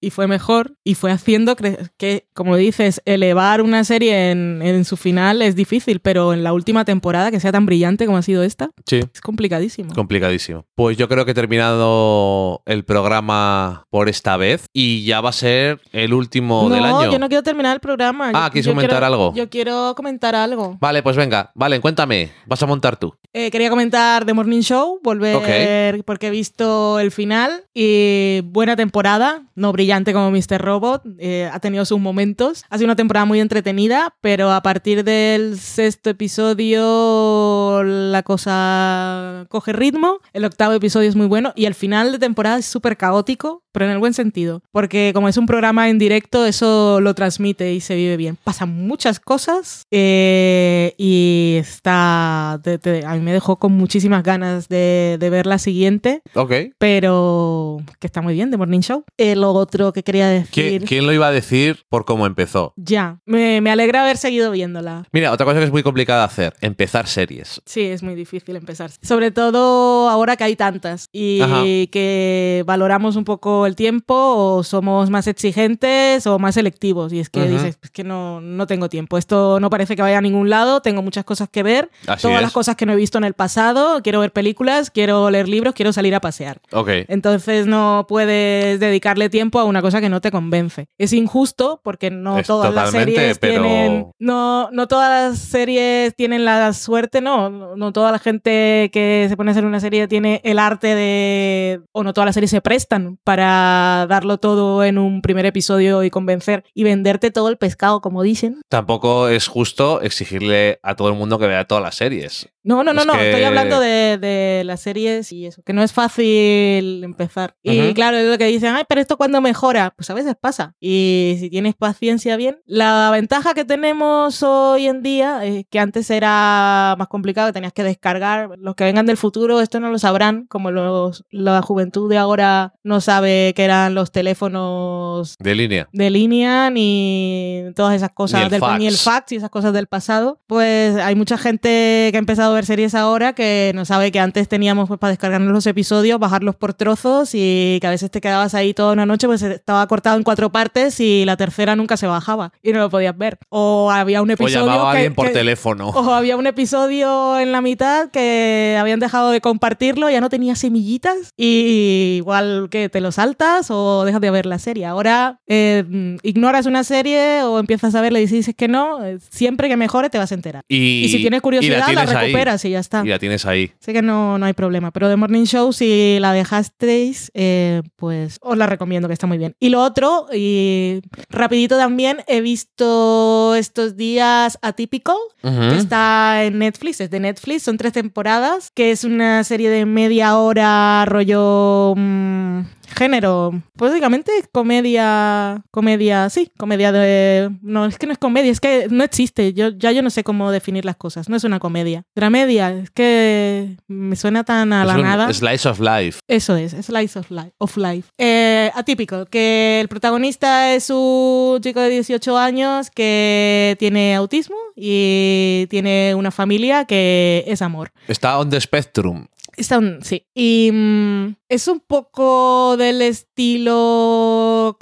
y fue mejor y fue haciendo que, como dices, elevar una serie en, en su final es difícil, pero en la última temporada que sea tan brillante como ha sido esta, sí. es complicadísimo. Complicadísimo. Pues yo creo que he terminado el programa por esta vez y ya va a ser el último del no, año. yo no quiero terminar el programa. Ah, Yo- ¿quieres yo comentar quiero- algo? Yo quiero comentar algo. Vale, pues venga, vale, cuéntame, vas a montar tú. Eh, quería comentar The Morning Show, volver porque he visto el final y buena temporada, no brillante como Mr. Robot, eh, ha tenido sus momentos. Ha sido una temporada muy entretenida, pero a partir del sexto episodio la cosa coge ritmo, el octavo episodio es muy bueno y el final de temporada es súper caótico, pero en el buen sentido, porque como es un programa en directo, eso lo transmite y se vive bien. Pasan muchas cosas eh, y está... te- te- a mí me dejó con muchísimas ganas de, de ver la siguiente, Ok. pero que está muy bien, The Morning Show. Eh, lo otro que quería decir... ¿Qui- ¿Quién lo iba a decir por cómo empezó? Ya, me, me alegra haber seguido viéndola. Mira, otra cosa que es muy complicada de hacer, empezar series. Sí, es muy difícil empezar. Sobre todo ahora que hay tantas y Ajá. que valoramos un poco el tiempo o somos más exigentes o más selectivos. Y es que Ujú. dices, es que no, no tengo tiempo. Esto no parece que vaya a ningún lado, tengo muchas cosas que ver, Así todas es. las cosas que no he visto en el pasado, quiero ver películas, quiero leer libros, quiero salir a pasear. Ok. Entonces no puedes dedicarle tiempo a una cosa que no te convence. Es injusto porque no Es todas las series pero- tienen no, no todas las series tienen la suerte, no, no, toda la gente que se pone a hacer una serie tiene el arte de o no todas las series se prestan para darlo todo en un primer episodio y convencer y venderte todo el pescado como dicen. Tampoco es justo exigirle a todo el mundo que vea todas las series. No, no, no, Es no, que- estoy hablando de, de las series y eso, que no es fácil empezar. Y Ujú. claro, es lo que dicen, ay, pero esto cuando mejora, pues a veces pasa. Y si tienes paciencia bien, la ventaja que tenemos hoy en día es que antes era más complicado, que tenías que descargar. Los que vengan del futuro esto no lo sabrán, como los, la juventud de ahora no sabe que eran los teléfonos De línea. de línea ni todas esas cosas Ni el del fax. ni el fax y esas cosas del pasado. Pues hay mucha gente que ha empezado a ver series ahora que no sabe que antes teníamos pues para descargarnos los episodios, bajarlos por trozos y que a veces te quedabas ahí toda una noche pues estaba cortado en cuatro partes y la tercera nunca se bajaba y no lo podías ver. O había un O episodio llamaba a alguien por que- teléfono. o había un episodio en la mitad que habían dejado de compartirlo, ya no tenía semillitas y igual que te lo saltas o dejas de ver la serie. Ahora eh, ignoras una serie o empiezas a verla y dices que no, eh, siempre que mejore te vas a enterar. Y, Y, si tienes curiosidad, la, tienes recuperas y ya está. Y la tienes ahí. Sé que no, no hay problema, pero The Morning Show, si la dejasteis, eh, pues os la recomiendo, que está muy bien. Y lo otro, y rapidito también, he visto estos días Atypical, que está en Netflix, es de Netflix, son tres temporadas, que es una serie de media hora rollo mm, género, pues básicamente comedia, comedia, sí, comedia de... No, es que no es comedia, es que no existe, yo ya yo no sé cómo definir las cosas, no es una comedia. Dramedia, es que me suena tan a Es la nada. Slice of life. Eso es, Slice of Life. Of life. Eh, atípico, que el protagonista es un chico de 18 años que tiene autismo y tiene una familia que es amor. Está on the spectrum. Está un- sí. Y mm, es un poco del estilo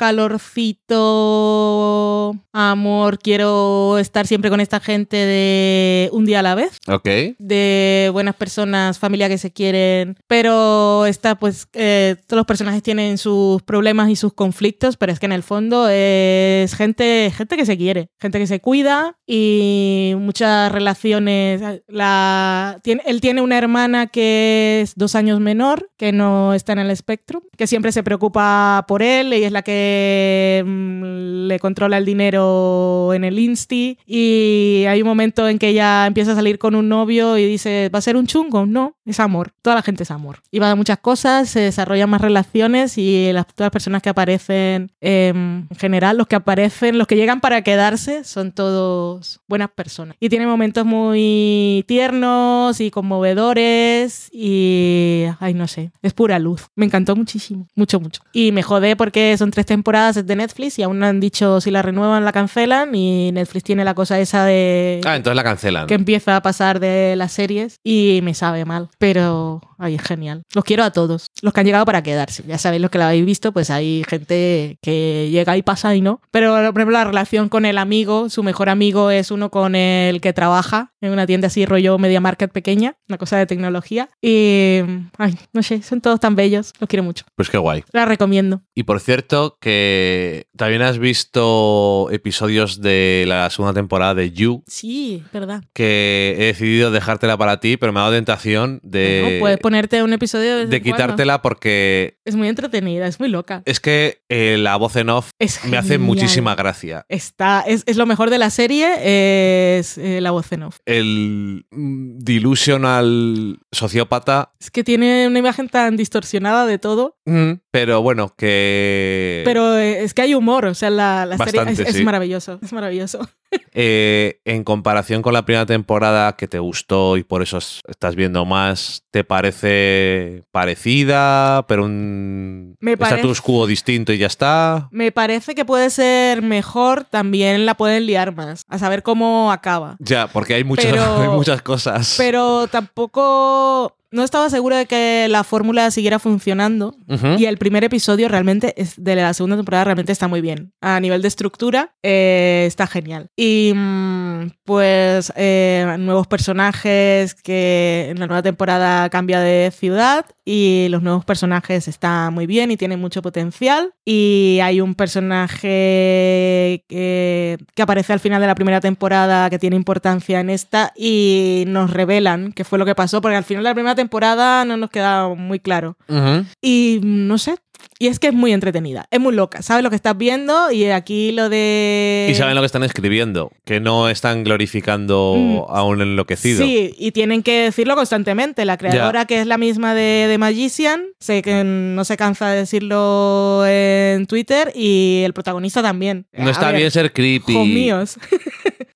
calorcito, amor, quiero estar siempre con esta gente de un día a la vez Ok. de buenas personas, familia que se quieren, pero está pues eh, todos los personajes tienen sus problemas y sus conflictos, pero es que en el fondo es gente, gente que se quiere, gente que se cuida y muchas relaciones. La, tiene, él tiene una hermana que es dos años menor, que no está en el espectro, que siempre se preocupa por él y es la que mm, le controla el dinero en el Insti y hay un momento en que ella empieza a salir con un novio y dice, ¿va a ser un chungo? No, es amor. Toda la gente es amor. Y va de muchas cosas, se desarrollan más relaciones y las, todas las personas que aparecen, eh, en general, los que aparecen, los que llegan para quedarse, son todos buenas personas. Y tiene momentos muy tiernos y conmovedores y, ay, no sé, es pura luz. Me encantó muchísimo, mucho, mucho. Y me jodé porque son tres temporadas de Netflix y aún no han dicho si la renuevan la cancelan y Netflix tiene la cosa esa de Ah, entonces la cancelan. que empieza a pasar de las series y me sabe mal. Pero, ay, es genial. Los quiero a todos. Los que han llegado para quedarse. Ya sabéis los que la habéis visto, pues hay gente que llega y pasa y no. Pero, por ejemplo, la relación con el amigo, su mejor amigo es uno con el que trabaja en una tienda así rollo media market pequeña, una cosa de tecnología. Y, ay, no sé, son todos tan bellos. Los quiero mucho. Pues qué guay. La recomiendo. Y por cierto, que también has visto episodios de la segunda temporada de You, Sí, verdad. que he decidido dejártela para ti, pero me ha dado tentación de, Bueno, puedes ponerte un episodio de, cuando. quitártela porque Es muy entretenida, es muy loca. es que eh, la voz en off Es me hace muchísima gracia. Está, es, es lo mejor de la serie, es eh, la voz en off. El delusional sociópata, Es que tiene una imagen tan distorsionada de todo, mm, pero bueno, que... pero eh, es que hay humor, o sea, la, la serie Bastante, es, es sí. maravilloso, es maravilloso. Eh, en comparación con la primera temporada que te gustó y por eso es- estás viendo más, ¿te parece parecida, pero un Me status quo distinto y ya está? Me parece que puede ser mejor, también la pueden liar más, a saber cómo acaba. Ya, porque hay, Pero- hay muchas cosas. Pero tampoco... No estaba segura de que la fórmula siguiera funcionando. Y el primer episodio realmente, es, de la segunda temporada, realmente está muy bien. A nivel de estructura, eh, está genial. Y mm, pues eh, nuevos personajes que en la nueva temporada cambia de ciudad y los nuevos personajes están muy bien y tienen mucho potencial. Y hay un personaje que, que aparece al final de la primera temporada que tiene importancia en esta y nos revelan qué fue lo que pasó, porque al final de la primera temporada no nos queda muy claro. Y no sé. Y es que es muy entretenida, es muy loca, sabes lo que estás viendo y aquí lo de... Y saben lo que están escribiendo, que no están glorificando Mm. a un enloquecido. Sí, y tienen que decirlo constantemente. La creadora, que es la misma de, de Magician, sé que no se cansa de decirlo en Twitter, y el protagonista también. No A está ver, bien ser creepy. Míos.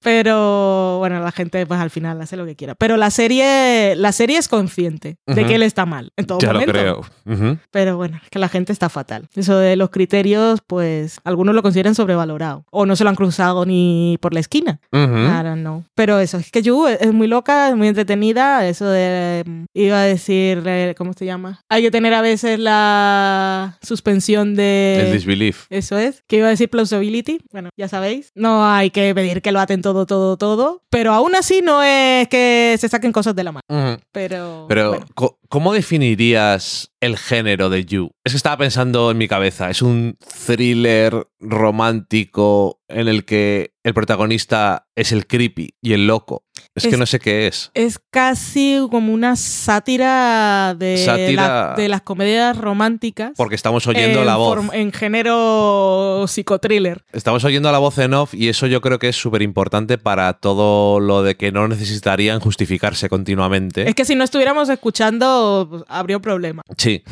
Pero bueno, la gente pues al final hace lo que quiera. Pero la serie, la serie es consciente de Ujú. que él está mal en todo Ya momento. lo creo. Ujú. Pero bueno, es que la gente está fatal. Eso de los criterios, pues algunos lo consideran sobrevalorado. O no se lo han cruzado ni por la esquina. Ujú. I don't know. Pero eso, es que Yu es es muy loca, es muy entretenida. Eso de. mm, Iba a decir. eh, ¿Cómo se llama? Hay que tener a veces la suspensión de. El disbelief. Eso es. Que iba a decir plausibility. Bueno, ya sabéis. No hay que pedir que lo aten todo, todo, todo. Pero aún así no es que se saquen cosas de la mano. Pero. Pero, bueno. co- ¿cómo definirías el género de You? Es que estaba pensando en mi cabeza. Es un thriller romántico en el que el protagonista es el creepy y el loco. Es, que no sé qué es. Es casi como una sátira de, Sátira- la- de las comedias románticas. Porque estamos oyendo en la voz. form- En género psicotriller. Estamos oyendo la voz en off y eso yo creo que es súper importante para todo lo de que no necesitarían justificarse continuamente. Es que si no estuviéramos escuchando, pues, habría un problema. Sí.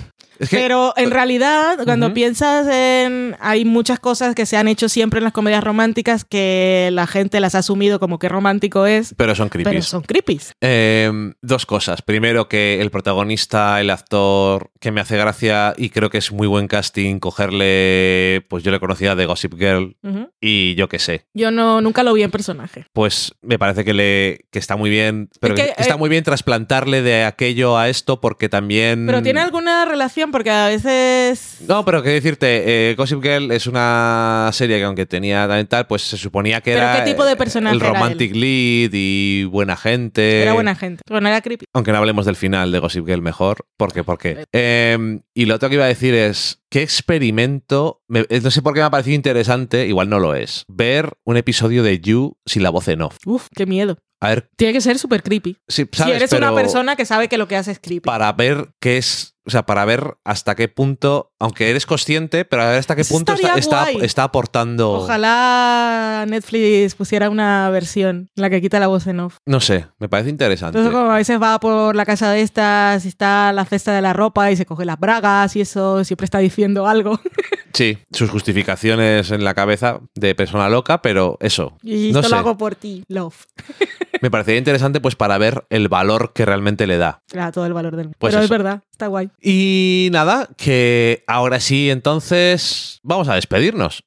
Es que, Pero en realidad, cuando piensas en. Hay muchas cosas que se han hecho siempre en las comedias románticas que la gente las ha asumido como que romántico es, pero son creepy. pero son creepies. Eh, dos cosas. Primero, que el protagonista, el actor, que me hace gracia y creo que es muy buen casting, cogerle, pues yo le conocía de Gossip Girl y yo qué sé. Yo no, nunca lo vi en personaje. Pues me parece que, le, que está muy bien, pero Es que, que está eh, muy bien trasplantarle de aquello a esto porque también... Pero tiene alguna relación porque a veces. No, pero qué decirte, eh, Gossip Girl es una serie que aunque tenía tal, pues se suponía que ¿Pero era qué tipo de personaje el era romantic lead y buena gente. Era buena gente. Bueno, era creepy. Aunque no hablemos del final de Gossip Girl mejor. ¿Por qué? ¿Por qué? Eh, y lo otro que iba a decir es, ¿qué experimento? me- eh, no sé por qué me ha parecido interesante, igual no lo es, ver un episodio de You sin la voz en off. Uf, qué miedo. A ver, Tiene que ser súper creepy. si, eres una persona que sabe que lo que hace es creepy. Para ver qué es, o sea, para ver hasta qué punto, aunque eres consciente, pero a ver hasta qué Eso punto está, está, aportando... Ojalá Netflix pusiera una versión en la que quita la voz en off. No sé, me parece interesante. Entonces, como a veces va por la casa de estas y está la cesta de la ropa y se coge las bragas y eso, siempre está diciendo algo. Sí, sus justificaciones en la cabeza de persona loca, pero eso, Y no esto sé. lo hago por ti, love. Me parecería interesante pues para ver el valor que realmente le da. Claro, todo el valor del mundo. Pues Pero es verdad, está guay. Y nada, que ahora sí, entonces vamos a despedirnos.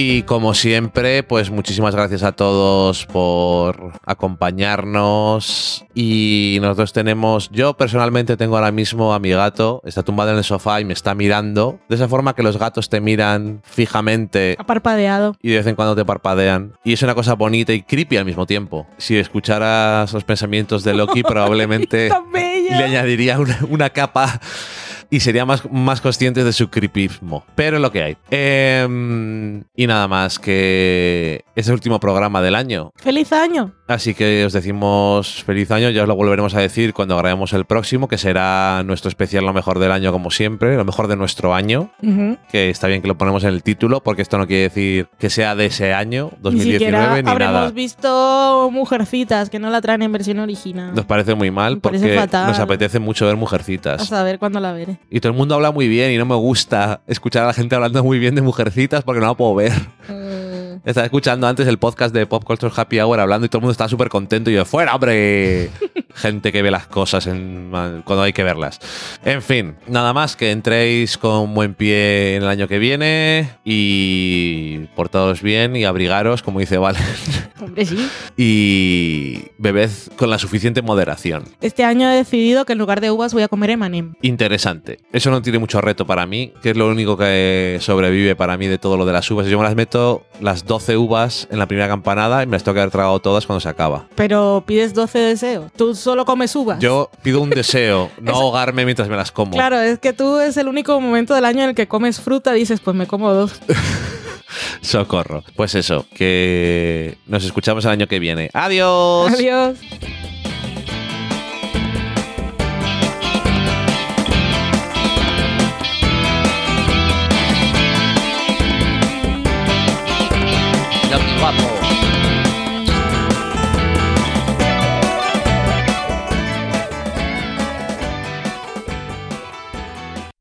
Y como siempre, pues muchísimas gracias a todos por acompañarnos. Y nosotros tenemos, yo personalmente tengo ahora mismo a mi gato, está tumbado en el sofá y me está mirando. De esa forma que los gatos te miran fijamente Ha parpadeado. y de vez en cuando te parpadean. Y es una cosa bonita y creepy al mismo tiempo. Si escucharas los pensamientos de Loki, probablemente le añadiría una, una capa y sería más, más consciente de su creepismo. Pero es lo que hay. Em, y nada más que es el último programa del año. ¡Feliz año! Así que os decimos feliz año, ya os lo volveremos a decir cuando grabemos el próximo, que será nuestro especial lo mejor del año como siempre, lo mejor de nuestro año, que está bien que lo ponemos en el título, porque esto no quiere decir que sea de ese año, Ni 2019, siquiera ni, habremos nada. visto Mujercitas, que no la traen en versión original. Nos parece muy mal Me porque nos apetece mucho ver A mujercitas. saber cuándo la veré. Y todo el mundo habla muy bien y no me gusta escuchar a la gente hablando muy bien de mujercitas porque no la puedo ver. Mm, Estaba escuchando antes el podcast de Pop Culture Happy Hour hablando y todo el mundo estaba súper contento y yo, fuera, hombre. Gente que ve las cosas en- cuando hay que verlas. En fin, nada más que entréis con buen pie en el año que viene y portaos bien y abrigaros, como dice Valen, Hombre, sí. y bebed con la suficiente moderación. Este año he decidido que en lugar de uvas voy a comer Emanem. Interesante. Eso no tiene mucho reto para mí, que es lo único que sobrevive para mí de todo lo de las uvas. Yo me las meto las 12 uvas en la primera campanada y me las tengo que haber tragado todas cuando se acaba. Pero pides 12 deseos. Tú solo comes uvas. Yo pido un deseo, no Eso- ahogarme mientras me las como. Claro, es que tú es el único momento del año en el que comes fruta dices, pues me como dos. Socorro. Pues eso, que nos escuchamos el año que viene. Adiós. Adiós.